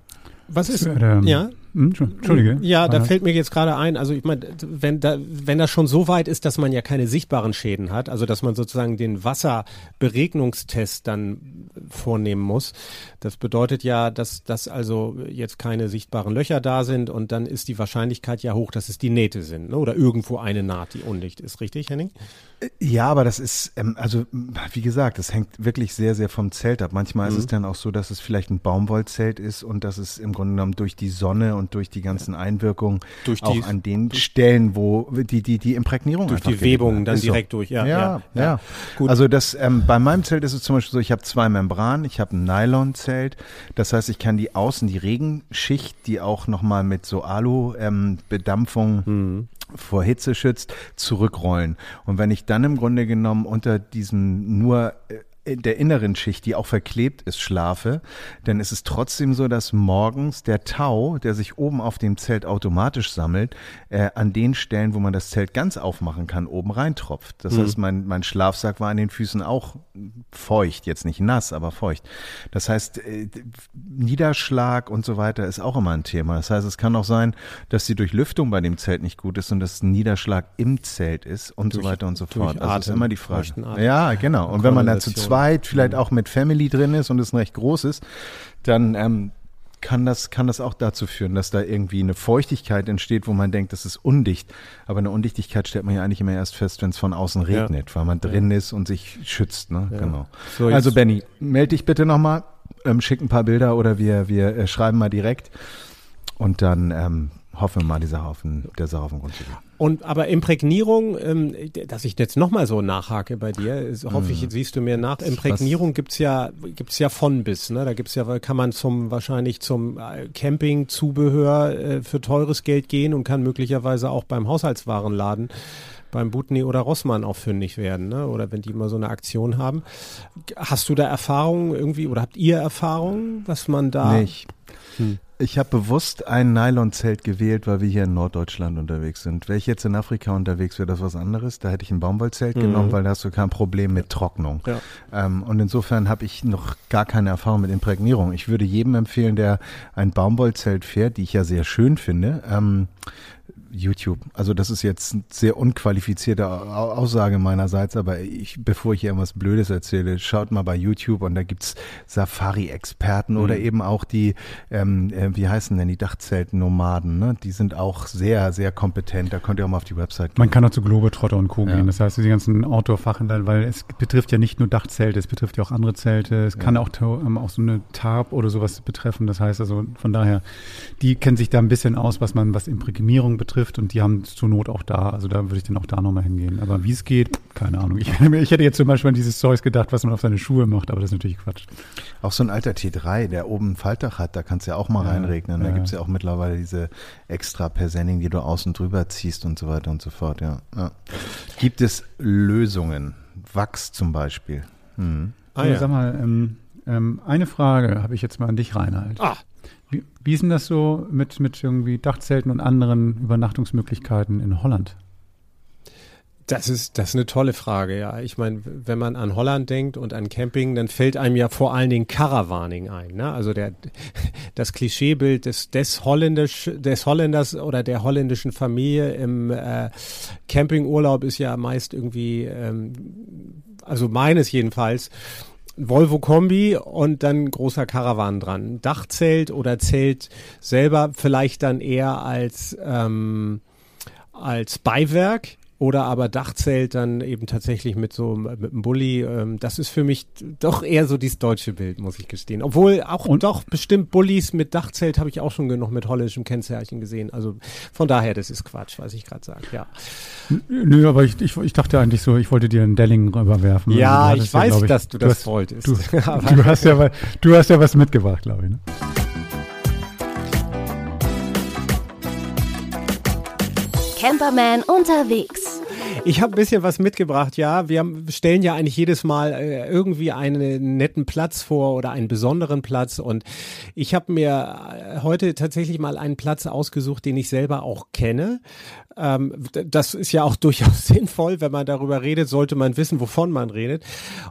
Speaker 5: Was ist,
Speaker 3: Ähm,
Speaker 5: ja?
Speaker 3: Hm, Entschuldige.
Speaker 5: Ja, da fällt mir jetzt gerade ein, also ich meine, wenn da, wenn das schon so weit ist, dass man ja keine sichtbaren Schäden hat, also dass man sozusagen den Wasserberegnungstest dann vornehmen muss, das bedeutet ja, dass, dass also jetzt keine sichtbaren Löcher da sind und dann ist die Wahrscheinlichkeit ja hoch, dass es die Nähte sind, ne? oder irgendwo eine Naht, die undicht ist, richtig, Henning?
Speaker 4: Ja, aber das ist, ähm, also wie gesagt, das hängt wirklich sehr, sehr vom Zelt ab. Manchmal ist es dann auch so, dass es vielleicht ein Baumwollzelt ist und dass es im Grunde genommen durch die Sonne und durch die ganzen Einwirkungen
Speaker 5: Durch
Speaker 4: auch
Speaker 5: die-
Speaker 4: an den Stellen, wo die, die, die Imprägnierung
Speaker 5: Durch die Webung dann direkt durch, ja,
Speaker 4: Ja,
Speaker 5: ja,
Speaker 4: ja.
Speaker 5: ja. Gut.
Speaker 4: Also das, ähm, bei meinem Zelt ist es zum Beispiel so, ich habe zwei Membranen, ich habe ein Nylonzelt. Das heißt, ich kann die Außen, die Regenschicht, die auch nochmal mit so Alu-Bedampfung
Speaker 5: Mhm.
Speaker 4: Vor Hitze schützt, zurückrollen. Und wenn ich dann im Grunde genommen unter diesem nur äh, in der inneren Schicht, die auch verklebt ist, schlafe, dann ist es trotzdem so, dass morgens der Tau, der sich oben auf dem Zelt automatisch sammelt, äh, an den Stellen, wo man das Zelt ganz aufmachen kann, oben reintropft. Das heißt, mein, mein Schlafsack war an den Füßen auch feucht, jetzt nicht nass, aber feucht. Das heißt, äh, Niederschlag und so weiter ist auch immer ein Thema. Das heißt, es kann auch sein, dass die Durchlüftung bei dem Zelt nicht gut ist und dass Niederschlag im Zelt ist und so weiter und so
Speaker 5: durch
Speaker 4: fort. Also ist immer die Frage. Ja, genau. Und wenn man dann zu
Speaker 5: Kondensation.
Speaker 4: Zweit vielleicht auch mit Family drin ist und es ein recht groß ist, dann ähm, kann das, kann das auch dazu führen, dass da irgendwie eine Feuchtigkeit entsteht, wo man denkt, das ist undicht. Aber eine Undichtigkeit stellt man ja eigentlich immer erst fest, wenn es von außen
Speaker 5: Ja.
Speaker 4: regnet, weil man drin ist und sich schützt. Ne? Genau.
Speaker 5: So,
Speaker 4: also Benny, melde dich bitte nochmal, ähm, schick ein paar Bilder oder wir, wir äh, schreiben mal direkt und dann ähm, hoffen wir mal, die Sache auf den, der Sache auf den Grund zu gehen.
Speaker 5: Und aber Imprägnierung, ähm, dass ich jetzt nochmal so nachhake bei dir, ist, hoffe ich, siehst du mir nach. Imprägnierung gibt's ja gibt's ja von bis, ne? Da gibt's ja, kann man zum wahrscheinlich zum äh, Campingzubehör äh, für teures Geld gehen und kann möglicherweise auch beim Haushaltswarenladen beim Butni oder Rossmann auch fündig werden, ne? Oder wenn die mal so eine Aktion haben. Hast du da Erfahrungen irgendwie oder habt ihr Erfahrungen, was man da
Speaker 4: Nicht. Ich habe bewusst ein Nylonzelt gewählt, weil wir hier in Norddeutschland unterwegs sind. Wäre ich jetzt in Afrika unterwegs, wäre das was anderes. Da hätte ich ein Baumwollzelt genommen, weil da hast du kein Problem mit Trocknung.
Speaker 5: Ja.
Speaker 4: Ähm, und insofern habe ich noch gar keine Erfahrung mit Imprägnierung. Ich würde jedem empfehlen, der ein Baumwollzelt fährt, die ich ja sehr schön finde, ähm, YouTube. Also das ist jetzt eine sehr unqualifizierte Au- Aussage meinerseits, aber ich, bevor ich hier irgendwas Blödes erzähle, schaut mal bei YouTube und da gibt's Safari-Experten oder
Speaker 3: Mhm.
Speaker 4: eben auch die, ähm, äh, wie heißen denn die Dachzeltnomaden, ne? Die sind auch sehr, sehr kompetent. Da könnt ihr auch mal auf die Website
Speaker 3: Man kann auch zu Globetrotter und Co.
Speaker 4: Ja.
Speaker 3: gehen. Das heißt, die ganzen Outdoor-Fachhändler, weil es betrifft ja nicht nur Dachzelte, es betrifft ja auch andere Zelte. Es kann auch, ähm, auch so eine Tarp oder sowas betreffen. Das heißt also, von daher, die kennen sich da ein bisschen aus, was man, was Imprägnierung betrifft und die haben zur Not auch da. Also da würde ich dann auch da nochmal hingehen. Aber wie es geht, keine Ahnung. Ich, ich hätte jetzt zum Beispiel an dieses Zeugs gedacht, was man auf seine Schuhe macht, aber das ist natürlich Quatsch.
Speaker 4: Auch so ein alter T3, der oben ein Faltdach hat, da kannst du ja auch mal
Speaker 3: Ja,
Speaker 4: reinregnen. Da
Speaker 3: ja.
Speaker 4: gibt's ja auch mittlerweile diese extra Persenning, die du außen drüber ziehst und so weiter und so fort, ja. ja. Gibt es Lösungen? Wachs zum Beispiel. Hm.
Speaker 3: Ah, ja. Sag mal, ähm, ähm, eine Frage habe ich jetzt mal an dich, Reinhard.
Speaker 5: Ah.
Speaker 3: Wie, wie ist denn das so mit, mit irgendwie Dachzelten und anderen Übernachtungsmöglichkeiten in Holland?
Speaker 5: Das ist, das ist eine tolle Frage, ja. Ich meine, wenn man an Holland denkt und an Camping, dann fällt einem ja vor allen Dingen Caravaning ein. Ne? Also der, das Klischeebild des, des, Holländisch, des Holländers oder der holländischen Familie im äh, Campingurlaub ist ja meist irgendwie, ähm, also meines jedenfalls, Volvo Kombi und dann großer Caravan dran. Dachzelt oder Zelt selber vielleicht dann eher als, ähm, als Beiwerk oder aber Dachzelt dann eben tatsächlich mit so mit einem Bulli. Ähm, das ist für mich doch eher so dieses deutsche Bild, muss ich gestehen. Obwohl auch und doch bestimmt Bullis mit Dachzelt habe ich auch schon genug mit holländischem Kennzeichen gesehen. Also von daher, das ist Quatsch, was ich gerade sage. Ja.
Speaker 3: Nö, aber ich, ich, ich dachte eigentlich so, ich wollte dir einen Delling rüberwerfen.
Speaker 5: Ja, also ich weiß, ja, ich, dass du, du das hast, wolltest.
Speaker 3: Du, du, hast ja, du hast ja was mitgebracht, glaube ich. Ne?
Speaker 2: Camperman unterwegs.
Speaker 5: Ich habe ein bisschen was mitgebracht, ja. Wir stellen ja eigentlich jedes Mal äh, irgendwie einen netten Platz vor oder einen besonderen Platz. Und ich habe mir äh, heute tatsächlich mal einen Platz ausgesucht, den ich selber auch kenne. Ähm, das ist ja auch durchaus sinnvoll, wenn man darüber redet, sollte man wissen, wovon man redet.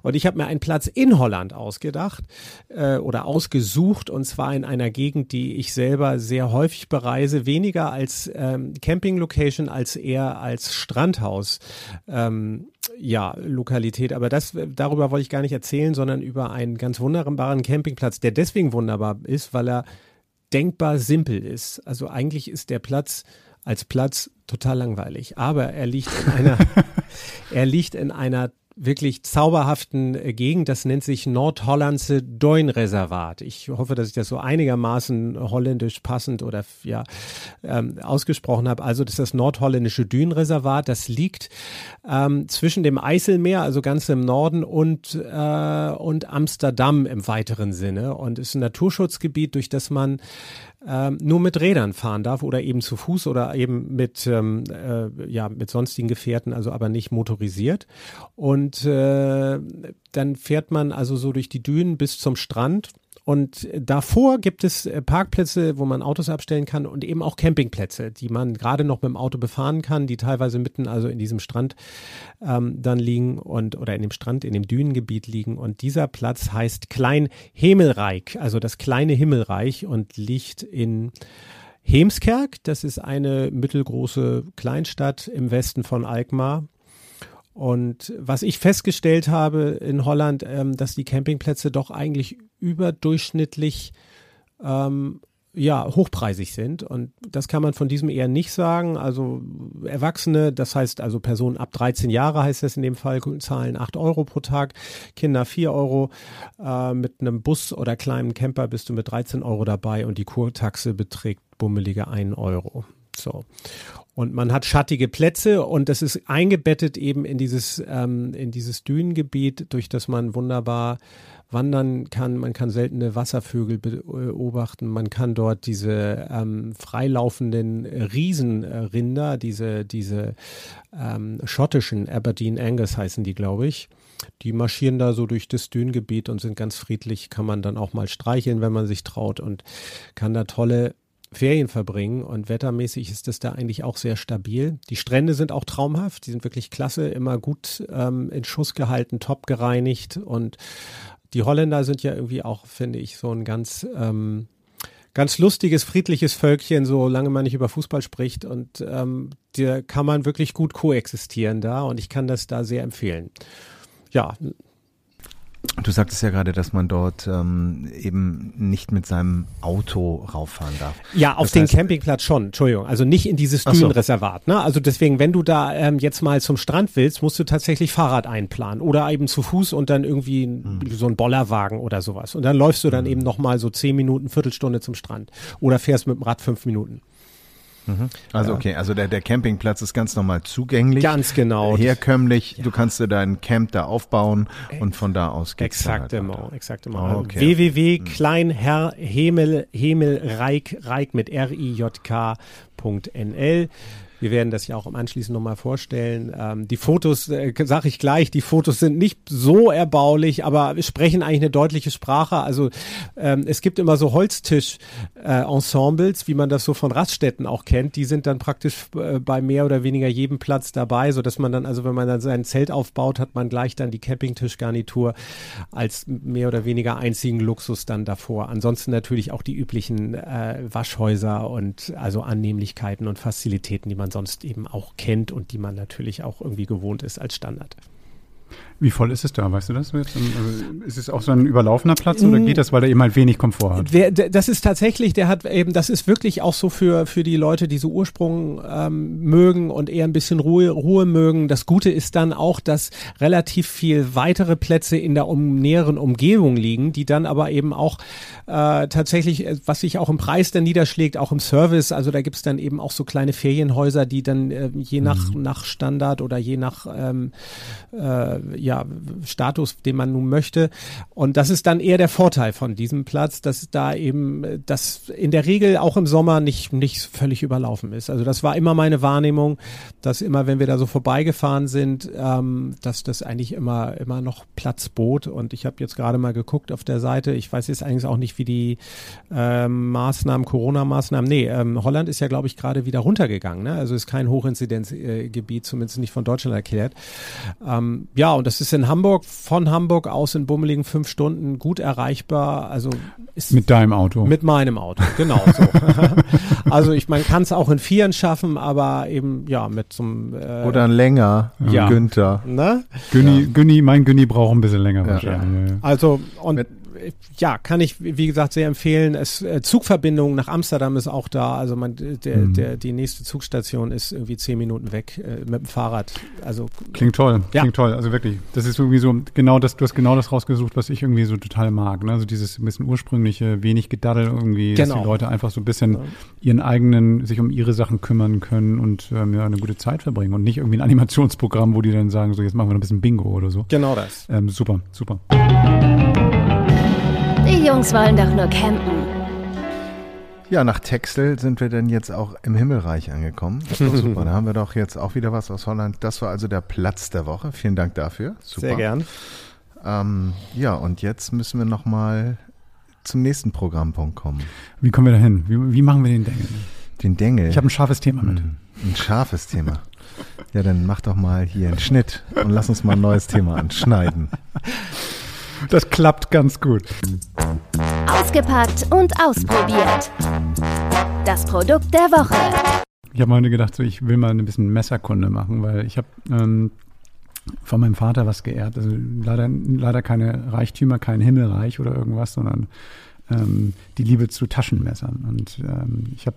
Speaker 5: Und ich habe mir einen Platz in Holland ausgedacht äh, oder ausgesucht, und zwar in einer Gegend, die ich selber sehr häufig bereise, weniger als ähm, Camping-Location, als eher als Strandhaus. Ähm, ja, Lokalität. Aber das, darüber wollte ich gar nicht erzählen, sondern über einen ganz wunderbaren Campingplatz, der deswegen wunderbar ist, weil er denkbar simpel ist. Also eigentlich ist der Platz als Platz total langweilig. Aber er liegt in einer, er liegt in einer wirklich zauberhaften äh, Gegend. Das nennt sich Nordhollandse Doin-Reservat. Ich hoffe, dass ich das so einigermaßen holländisch passend oder ja ähm, ausgesprochen habe. Also das ist das nordholländische Dünenreservat. Das liegt ähm, zwischen dem Eiselmeer, also ganz im Norden, und, äh, und Amsterdam im weiteren Sinne und ist ein Naturschutzgebiet, durch das man ähm, nur mit Rädern fahren darf oder eben zu Fuß oder eben mit, ähm, äh, ja, mit sonstigen Gefährten, also aber nicht motorisiert. Und äh, dann fährt man also so durch die Dünen bis zum Strand und davor gibt es äh, Parkplätze, wo man Autos abstellen kann und eben auch Campingplätze, die man gerade noch mit dem Auto befahren kann, die teilweise mitten also in diesem Strand ähm, dann liegen und oder in dem Strand, in dem Dünengebiet liegen. Und dieser Platz heißt Klein Himmelreich, also das kleine Himmelreich und liegt in Hemskerk. Das ist eine mittelgroße Kleinstadt im Westen von Alkmaar. Und was ich festgestellt habe in Holland, ähm, dass die Campingplätze doch eigentlich überdurchschnittlich ähm, ja, hochpreisig sind. Und das kann man von diesem eher nicht sagen. Also Erwachsene, das heißt also Personen ab 13 Jahre heißt das in dem Fall, zahlen 8 Euro pro Tag, Kinder 4 Euro. Äh, mit einem Bus oder kleinen Camper bist du mit 13 Euro dabei und die Kurtaxe beträgt bummelige 1 Euro. So. Und man hat schattige Plätze und das ist eingebettet eben in dieses, ähm, in dieses Dünengebiet, durch das man wunderbar wandern kann. Man kann seltene Wasservögel beobachten. Man kann dort diese ähm, freilaufenden Riesenrinder, diese, diese ähm, schottischen Aberdeen Angus heißen die, glaube ich. Die marschieren da so durch das Dünengebiet und sind ganz friedlich. Kann man dann auch mal streicheln, wenn man sich traut und kann da tolle Ferien verbringen und wettermäßig ist das da eigentlich auch sehr stabil. Die Strände sind auch traumhaft, die sind wirklich klasse, immer gut ähm, in Schuss gehalten, top gereinigt und die Holländer sind ja irgendwie auch, finde ich, so ein ganz ähm, ganz lustiges, friedliches Völkchen, solange man nicht über Fußball spricht und ähm, da kann man wirklich gut koexistieren da und ich kann das da sehr empfehlen. Ja,
Speaker 4: Du sagtest ja gerade, dass man dort ähm, eben nicht mit seinem Auto rauffahren darf.
Speaker 5: Ja, auf das den heißt, Campingplatz schon, Entschuldigung. Also nicht in dieses Dünenreservat. So. Ne? Also deswegen, wenn du da ähm, jetzt mal zum Strand willst, musst du tatsächlich Fahrrad einplanen oder eben zu Fuß und dann irgendwie hm. so ein Bollerwagen oder sowas. Und dann läufst du dann hm. eben nochmal so zehn Minuten, Viertelstunde zum Strand oder fährst mit dem Rad fünf Minuten.
Speaker 4: Mhm. Also okay, also der, der Campingplatz ist ganz normal zugänglich.
Speaker 5: Ganz genau.
Speaker 4: Herkömmlich, ja. du kannst dir dein Camp da aufbauen und von da aus
Speaker 5: geht's Exakt immer, exakt immer. Oh, okay. www.kleinherr Hemel Hemelreik Reik mit R I J K.nl Wir werden das ja auch im Anschließend nochmal vorstellen. Ähm, die Fotos, äh, sage ich gleich, die Fotos sind nicht so erbaulich, aber sprechen eigentlich eine deutliche Sprache. Also ähm, es gibt immer so Holztisch-Ensembles, äh, wie man das so von Raststätten auch kennt. Die sind dann praktisch äh, bei mehr oder weniger jedem Platz dabei, so dass man dann, also wenn man dann sein Zelt aufbaut, hat man gleich dann die Campingtischgarnitur als mehr oder weniger einzigen Luxus dann davor. Ansonsten natürlich auch die üblichen äh, Waschhäuser und also Annehmlichkeiten und Fazilitäten, die man sonst eben auch kennt und die man natürlich auch irgendwie gewohnt ist als Standard.
Speaker 3: Wie voll ist es da, weißt du das jetzt? Also ist es auch so ein überlaufener Platz oder mm. geht das, weil er eben halt wenig Komfort hat?
Speaker 5: Wer, das ist tatsächlich, der hat eben, das ist wirklich auch so für, für die Leute, die so Ursprung ähm, mögen und eher ein bisschen Ruhe, Ruhe mögen. Das Gute ist dann auch, dass relativ viel weitere Plätze in der um, näheren Umgebung liegen, die dann aber eben auch äh, tatsächlich, äh, was sich auch im Preis dann niederschlägt, auch im Service. Also da gibt's dann eben auch so kleine Ferienhäuser, die dann äh, je nach, mhm. nach Standard oder je nach ähm, äh, ja, Status, den man nun möchte. Und das ist dann eher der Vorteil von diesem Platz, dass da eben das in der Regel auch im Sommer nicht, nicht völlig überlaufen ist. Also das war immer meine Wahrnehmung, dass immer, wenn wir da so vorbeigefahren sind, ähm, dass das eigentlich immer, immer noch Platz bot. Und ich habe jetzt gerade mal geguckt auf der Seite. Ich weiß jetzt eigentlich auch nicht, wie die ähm, Maßnahmen, Corona-Maßnahmen, nee, ähm, Holland ist ja, glaube ich, gerade wieder runtergegangen. Ne? Also ist kein Hochinzidenzgebiet, zumindest nicht von Deutschland erklärt. Ähm, ja, und das ist in Hamburg, von Hamburg aus in bummeligen fünf Stunden gut erreichbar. Also ist
Speaker 3: mit deinem Auto.
Speaker 5: Mit meinem Auto, genau so. also ich man kann es auch in Vieren schaffen, aber eben ja mit zum
Speaker 4: äh, oder länger,
Speaker 5: ja.
Speaker 4: Günther.
Speaker 3: Ne? Günni, ja. Günni, mein Günni braucht ein bisschen länger
Speaker 5: ja. wahrscheinlich. Also und mit ja, kann ich, wie gesagt, sehr empfehlen. Es, äh, Zugverbindung nach Amsterdam ist auch da. Also man, der, mhm. der, die nächste Zugstation ist irgendwie zehn Minuten weg äh, mit dem Fahrrad. Also
Speaker 3: klingt toll, ja. klingt toll. Also wirklich, das ist irgendwie so genau das. Du hast genau das rausgesucht, was ich irgendwie so total mag. Ne? Also dieses ein bisschen ursprüngliche, wenig Gedaddel irgendwie, genau. dass die genau. Leute einfach so ein bisschen ja. ihren eigenen, sich um ihre Sachen kümmern können und ähm, ja, eine gute Zeit verbringen und nicht irgendwie ein Animationsprogramm, wo die dann sagen, so jetzt machen wir ein bisschen Bingo oder so.
Speaker 5: Genau das.
Speaker 3: Ähm, super, super.
Speaker 2: Die Jungs wollen doch nur campen.
Speaker 4: Ja, nach Texel sind wir denn jetzt auch im Himmelreich angekommen. Das ist doch super. Da haben wir doch jetzt auch wieder was aus Holland. Das war also der Platz der Woche. Vielen Dank dafür.
Speaker 5: Super. Sehr gern.
Speaker 4: Ähm, ja, und jetzt müssen wir nochmal zum nächsten Programmpunkt kommen.
Speaker 3: Wie kommen wir da hin? Wie, wie, machen wir den Dengel?
Speaker 4: Den Dengel?
Speaker 3: Ich habe ein scharfes Thema mit.
Speaker 4: Hm, ein scharfes Thema. Ja, dann mach doch mal hier einen Schnitt und lass uns mal ein neues Thema anschneiden.
Speaker 3: Das klappt ganz gut.
Speaker 2: Ausgepackt und ausprobiert. Das Produkt der Woche.
Speaker 3: Ich habe heute gedacht, so, ich will mal ein bisschen Messerkunde machen, weil ich habe ähm, von meinem Vater was geerbt. Also leider, leider keine Reichtümer, kein Himmelreich oder irgendwas, sondern ähm, die Liebe zu Taschenmessern. Und ähm, ich habe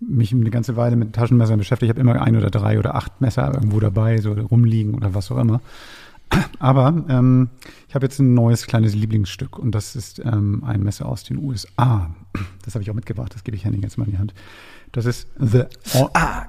Speaker 3: mich eine ganze Weile mit Taschenmessern beschäftigt. Ich habe immer ein oder drei oder acht Messer irgendwo dabei, so rumliegen oder was auch immer. Aber ähm, ich habe jetzt ein neues kleines Lieblingsstück und das ist ähm, ein Messer aus den USA. Das habe ich auch mitgebracht, das gebe ich Henning jetzt mal in die Hand. Das ist The
Speaker 4: All ah,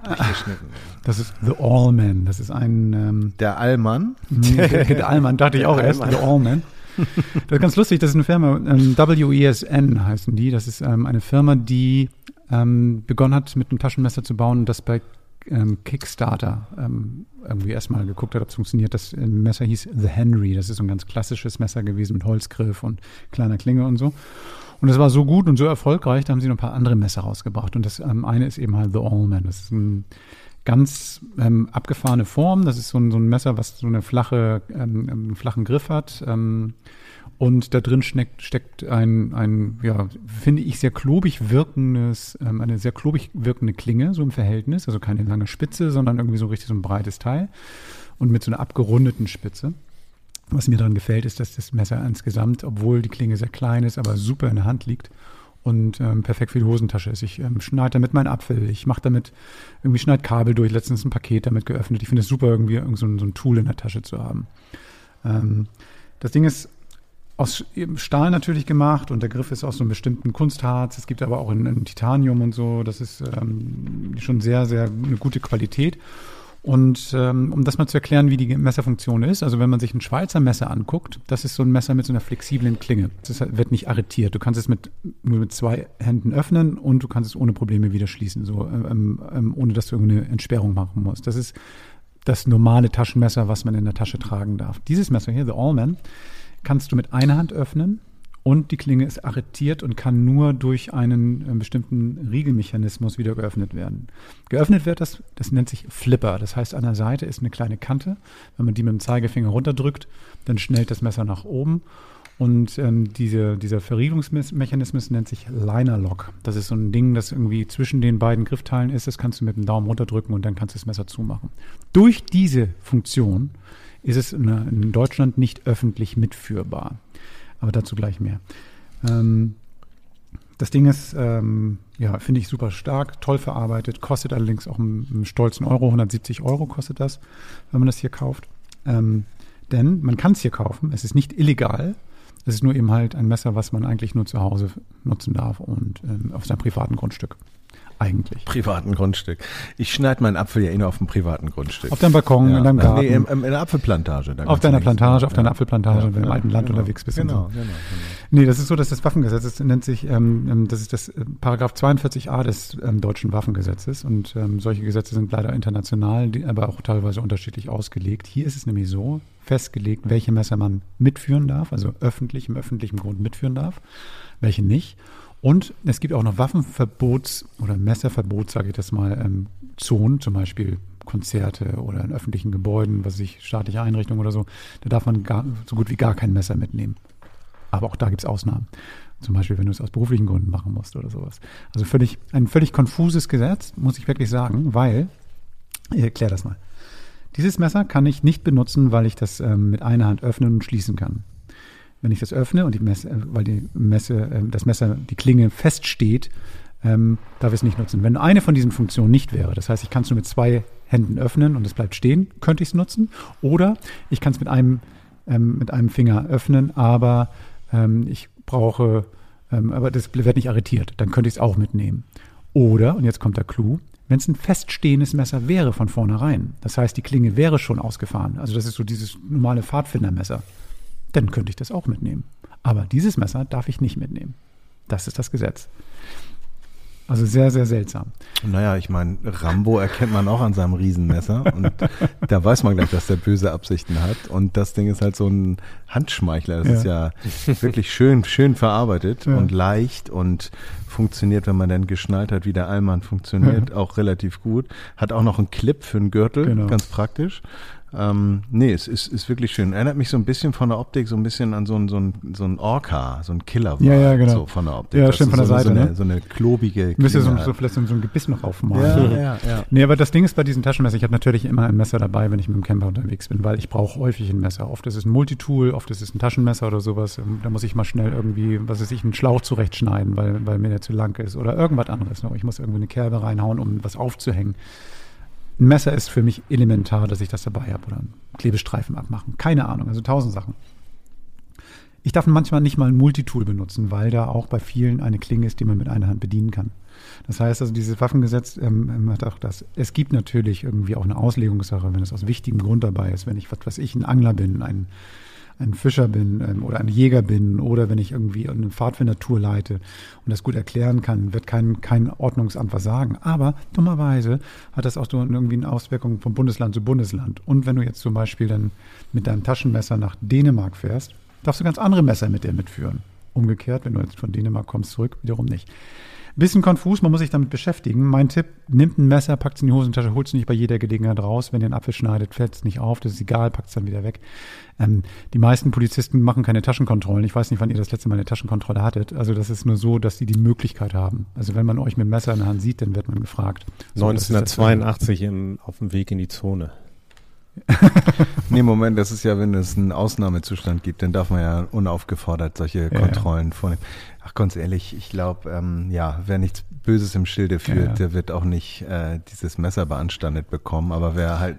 Speaker 3: Das ist The Allman. Das ist ein ähm,
Speaker 4: Der Allmann?
Speaker 3: Der, der Allmann, dachte ich auch der erst. The Allman. Das ist ganz lustig, das ist eine Firma, ähm, WESN heißen die. Das ist ähm, eine Firma, die ähm, begonnen hat, mit einem Taschenmesser zu bauen, das bei ähm, Kickstarter ähm, irgendwie erstmal geguckt hat, ob es funktioniert. Das äh, Messer hieß The Henry. Das ist so ein ganz klassisches Messer gewesen mit Holzgriff und kleiner Klinge und so. Und es war so gut und so erfolgreich, da haben sie noch ein paar andere Messer rausgebracht. Und das ähm, eine ist eben halt The Allman. Das ist ein ganz ähm, abgefahrene Form. Das ist so ein, so ein Messer, was so eine flache, ähm, einen flachen Griff hat. Ähm, und da drin steckt, steckt ein, ein, ja, finde ich, sehr klobig wirkendes, ähm, eine sehr klobig wirkende Klinge, so im Verhältnis. Also keine lange Spitze, sondern irgendwie so richtig so ein breites Teil. Und mit so einer abgerundeten Spitze. Was mir daran gefällt, ist, dass das Messer insgesamt, obwohl die Klinge sehr klein ist, aber super in der Hand liegt und ähm, perfekt für die Hosentasche ist. Ich ähm, schneide damit meinen Apfel, ich mache damit, irgendwie schneide Kabel durch, letztens ein Paket damit geöffnet. Ich finde es super, irgendwie irgend so ein, so ein Tool in der Tasche zu haben. Ähm, das Ding ist aus Stahl natürlich gemacht und der Griff ist aus so einem bestimmten Kunstharz. Es gibt aber auch in, in Titanium und so. Das ist ähm, schon sehr, sehr eine gute Qualität. Und ähm, um das mal zu erklären, wie die Messerfunktion ist, also wenn man sich ein Schweizer Messer anguckt, das ist so ein Messer mit so einer flexiblen Klinge. Das wird nicht arretiert. Du kannst es mit, nur mit zwei Händen öffnen und du kannst es ohne Probleme wieder schließen, so, ähm, ähm, ohne dass du irgendeine Entsperrung machen musst. Das ist das normale Taschenmesser, was man in der Tasche tragen darf. Dieses Messer hier, The Allman, kannst du mit einer Hand öffnen und die Klinge ist arretiert und kann nur durch einen äh, bestimmten Riegelmechanismus wieder geöffnet werden. Geöffnet wird das, das nennt sich Flipper. Das heißt, an der Seite ist eine kleine Kante. Wenn man die mit dem Zeigefinger runterdrückt, dann schnellt das Messer nach oben. Und ähm, diese, dieser Verriegelungsmechanismus nennt sich Liner Lock. Das ist so ein Ding, das irgendwie zwischen den beiden Griffteilen ist. Das kannst du mit dem Daumen runterdrücken und dann kannst du das Messer zumachen. Durch diese Funktion ist es in, in Deutschland nicht öffentlich mitführbar. Aber dazu gleich mehr. Ähm, das Ding ist, ähm, ja, finde ich super stark, toll verarbeitet, kostet allerdings auch einen, einen, stolzen Euro, 170 Euro kostet das, wenn man das hier kauft. Ähm, denn man kann es hier kaufen, es ist nicht illegal, es ist nur eben halt ein Messer, was man eigentlich nur zu Hause nutzen darf und ähm, auf seinem privaten Grundstück eigentlich?
Speaker 4: Privaten Grundstück. Ich schneide meinen Apfel ja eh nur auf dem privaten Grundstück.
Speaker 3: Auf deinem Balkon, ja. in deinem Garten. Nee,
Speaker 4: in, in der Apfelplantage.
Speaker 3: auf deiner Plantage, auf deiner Apfelplantage, ja, wenn du im alten Land genau, unterwegs bist. Genau, so. genau, genau. Nee, das ist so, dass das Waffengesetz, das nennt sich, ähm, ähm das ist das äh, Paragraph 42a des ähm, deutschen Waffengesetzes und ähm, solche Gesetze sind leider international, die, aber auch teilweise unterschiedlich ausgelegt. Hier ist es nämlich so festgelegt, welche Messer man mitführen darf, also öffentlich, im öffentlichen Grund mitführen darf, welche nicht. Und es gibt auch noch Waffenverbots- oder Messerverbots, sage ich das mal, ähm, Zonen, zum Beispiel Konzerte oder in öffentlichen Gebäuden, was ich, staatliche Einrichtungen oder so. Da darf man gar, so gut wie gar kein Messer mitnehmen. Aber auch da gibt es Ausnahmen. Zum Beispiel, wenn du es aus beruflichen Gründen machen musst oder sowas. Also völlig, ein völlig konfuses Gesetz, muss ich wirklich sagen, weil, ich erkläre das mal. Dieses Messer kann ich nicht benutzen, weil ich das ähm, mit einer Hand öffnen und schließen kann wenn ich das öffne und die Messe, äh, weil die Messe, äh, das Messer, die Klinge feststeht, ähm, darf ich es nicht nutzen. Wenn eine von diesen Funktionen nicht wäre, das heißt, ich kann es nur mit zwei Händen öffnen und es bleibt stehen, könnte ich es nutzen. Oder ich kann es mit einem, ähm, mit einem Finger öffnen, aber ähm, ich brauche, ähm, aber das wird nicht arretiert, dann könnte ich es auch mitnehmen. Oder, und jetzt kommt der Clou, wenn es ein feststehendes Messer wäre von vornherein, das heißt, die Klinge wäre schon ausgefahren, also das ist so dieses normale Pfadfindermesser, dann könnte ich das auch mitnehmen. Aber dieses Messer darf ich nicht mitnehmen. Das ist das Gesetz. Also sehr, sehr seltsam.
Speaker 4: Naja, ich meine, Rambo erkennt man auch an seinem Riesenmesser und da weiß man gleich, dass der böse Absichten hat. Und das Ding ist halt so ein Handschmeichler. Das ja. ist ja wirklich schön, schön verarbeitet ja. und leicht und funktioniert, wenn man dann geschnallt hat, wie der Allmann funktioniert, ja. auch relativ gut. Hat auch noch einen Clip für einen Gürtel, genau. ganz praktisch. Ähm, nee, es ist, ist wirklich schön. Erinnert mich so ein bisschen von der Optik so ein bisschen an so ein, so ein, so ein Orca, so ein Killer.
Speaker 3: Ja, ja, genau.
Speaker 4: So von der Optik.
Speaker 3: Ja, stimmt, von der
Speaker 4: so,
Speaker 3: Seite,
Speaker 4: so
Speaker 3: eine,
Speaker 4: ne? So eine klobige
Speaker 3: Müsste so, so vielleicht so, ein Gebiss noch aufmalen. Ja, ja, ja. Nee, aber das Ding ist bei diesen Taschenmesser, ich habe natürlich immer ein Messer dabei, wenn ich mit dem Camper unterwegs bin, weil ich brauche häufig ein Messer. Oft ist es ein Multitool, oft ist es ein Taschenmesser oder sowas. Da muss ich mal schnell irgendwie, was weiß ich, einen Schlauch zurechtschneiden, weil, weil mir der zu lang ist oder irgendwas anderes. Ich muss irgendwie eine Kerbe reinhauen, um was aufzuhängen. Ein Messer ist für mich elementar, dass ich das dabei habe oder einen Klebestreifen abmachen. Keine Ahnung, also tausend Sachen. Ich darf manchmal nicht mal ein Multitool benutzen, weil da auch bei vielen eine Klinge ist, die man mit einer Hand bedienen kann. Das heißt also, dieses Waffengesetz ähm, hat auch das. Es gibt natürlich irgendwie auch eine Auslegungssache, wenn es aus wichtigem Grund dabei ist, wenn ich, was weiß ich, ein Angler bin, ein ein Fischer bin ähm, oder ein Jäger bin oder wenn ich irgendwie eine Pfadfindertour leite und das gut erklären kann, wird kein, kein Ordnungsamt was sagen. Aber dummerweise hat das auch so irgendwie eine Auswirkung von Bundesland zu Bundesland. Und wenn du jetzt zum Beispiel dann mit deinem Taschenmesser nach Dänemark fährst, darfst du ganz andere Messer mit dir mitführen. Umgekehrt, wenn du jetzt von Dänemark kommst zurück, wiederum nicht. Bisschen konfus, man muss sich damit beschäftigen. Mein Tipp, nimmt ein Messer, packt es in die Hosentasche, holt es nicht bei jeder Gelegenheit raus. Wenn ihr einen Apfel schneidet, fällt es nicht auf, das ist egal, packt es dann wieder weg. Ähm, die meisten Polizisten machen keine Taschenkontrollen. Ich weiß nicht, wann ihr das letzte Mal eine Taschenkontrolle hattet. Also das ist nur so, dass sie die Möglichkeit haben. Also wenn man euch mit dem Messer in der Hand sieht, dann wird man gefragt.
Speaker 5: So, 1982 im, auf dem Weg in die Zone.
Speaker 4: nee, Moment, das ist ja, wenn es einen Ausnahmezustand gibt, dann darf man ja unaufgefordert solche Kontrollen ja, vornehmen. Ach, ganz ehrlich, ich glaube, ähm, ja, wer nichts Böses im Schilde führt,
Speaker 3: Ja,
Speaker 4: der wird auch nicht äh, dieses Messer beanstandet bekommen. Aber wer halt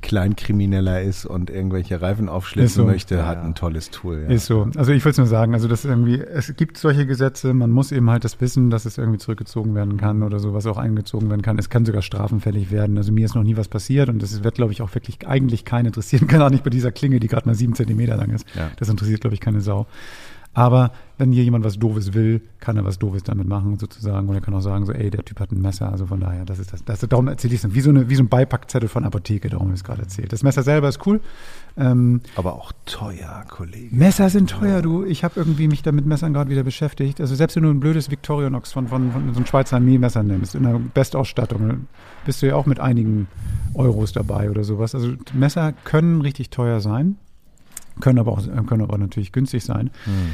Speaker 4: Kleinkrimineller ist und irgendwelche Reifen aufschlitzen
Speaker 3: so.
Speaker 4: möchte,
Speaker 5: Ja,
Speaker 4: hat
Speaker 5: ja.
Speaker 4: ein tolles Tool. Ja.
Speaker 3: Ist so. Also ich will es nur sagen, also das irgendwie, es gibt solche Gesetze, man muss eben halt das wissen, dass es irgendwie zurückgezogen werden kann oder sowas auch eingezogen werden kann. Es kann sogar strafenfällig werden. Also mir ist noch nie was passiert und das wird, glaube ich, auch wirklich eigentlich keinen interessieren. Kann auch nicht bei dieser Klinge, die gerade mal sieben Zentimeter lang ist.
Speaker 4: Ja.
Speaker 3: Das interessiert, glaube ich, keine Sau. Aber wenn hier jemand was Doofes will, kann er was Doofes damit machen, sozusagen. Und er kann auch sagen, so, ey, der Typ hat ein Messer. Also von daher, das ist das. das darum erzähle ich es. Wie so, eine, wie so ein Beipackzettel von Apotheke, darum habe ich es gerade erzählt. Das Messer selber ist cool. Ähm,
Speaker 4: Aber auch teuer, Kollege.
Speaker 3: Messer sind teuer, du. Ich habe irgendwie mich da mit Messern gerade wieder beschäftigt. Also selbst wenn du ein blödes Victorinox von, von, von so einem Schweizer Armee-Messer nimmst, in der Bestausstattung, dann bist du ja auch mit einigen Euros dabei oder sowas. Also Messer können richtig teuer sein, können aber auch können aber natürlich günstig sein.
Speaker 4: Hm.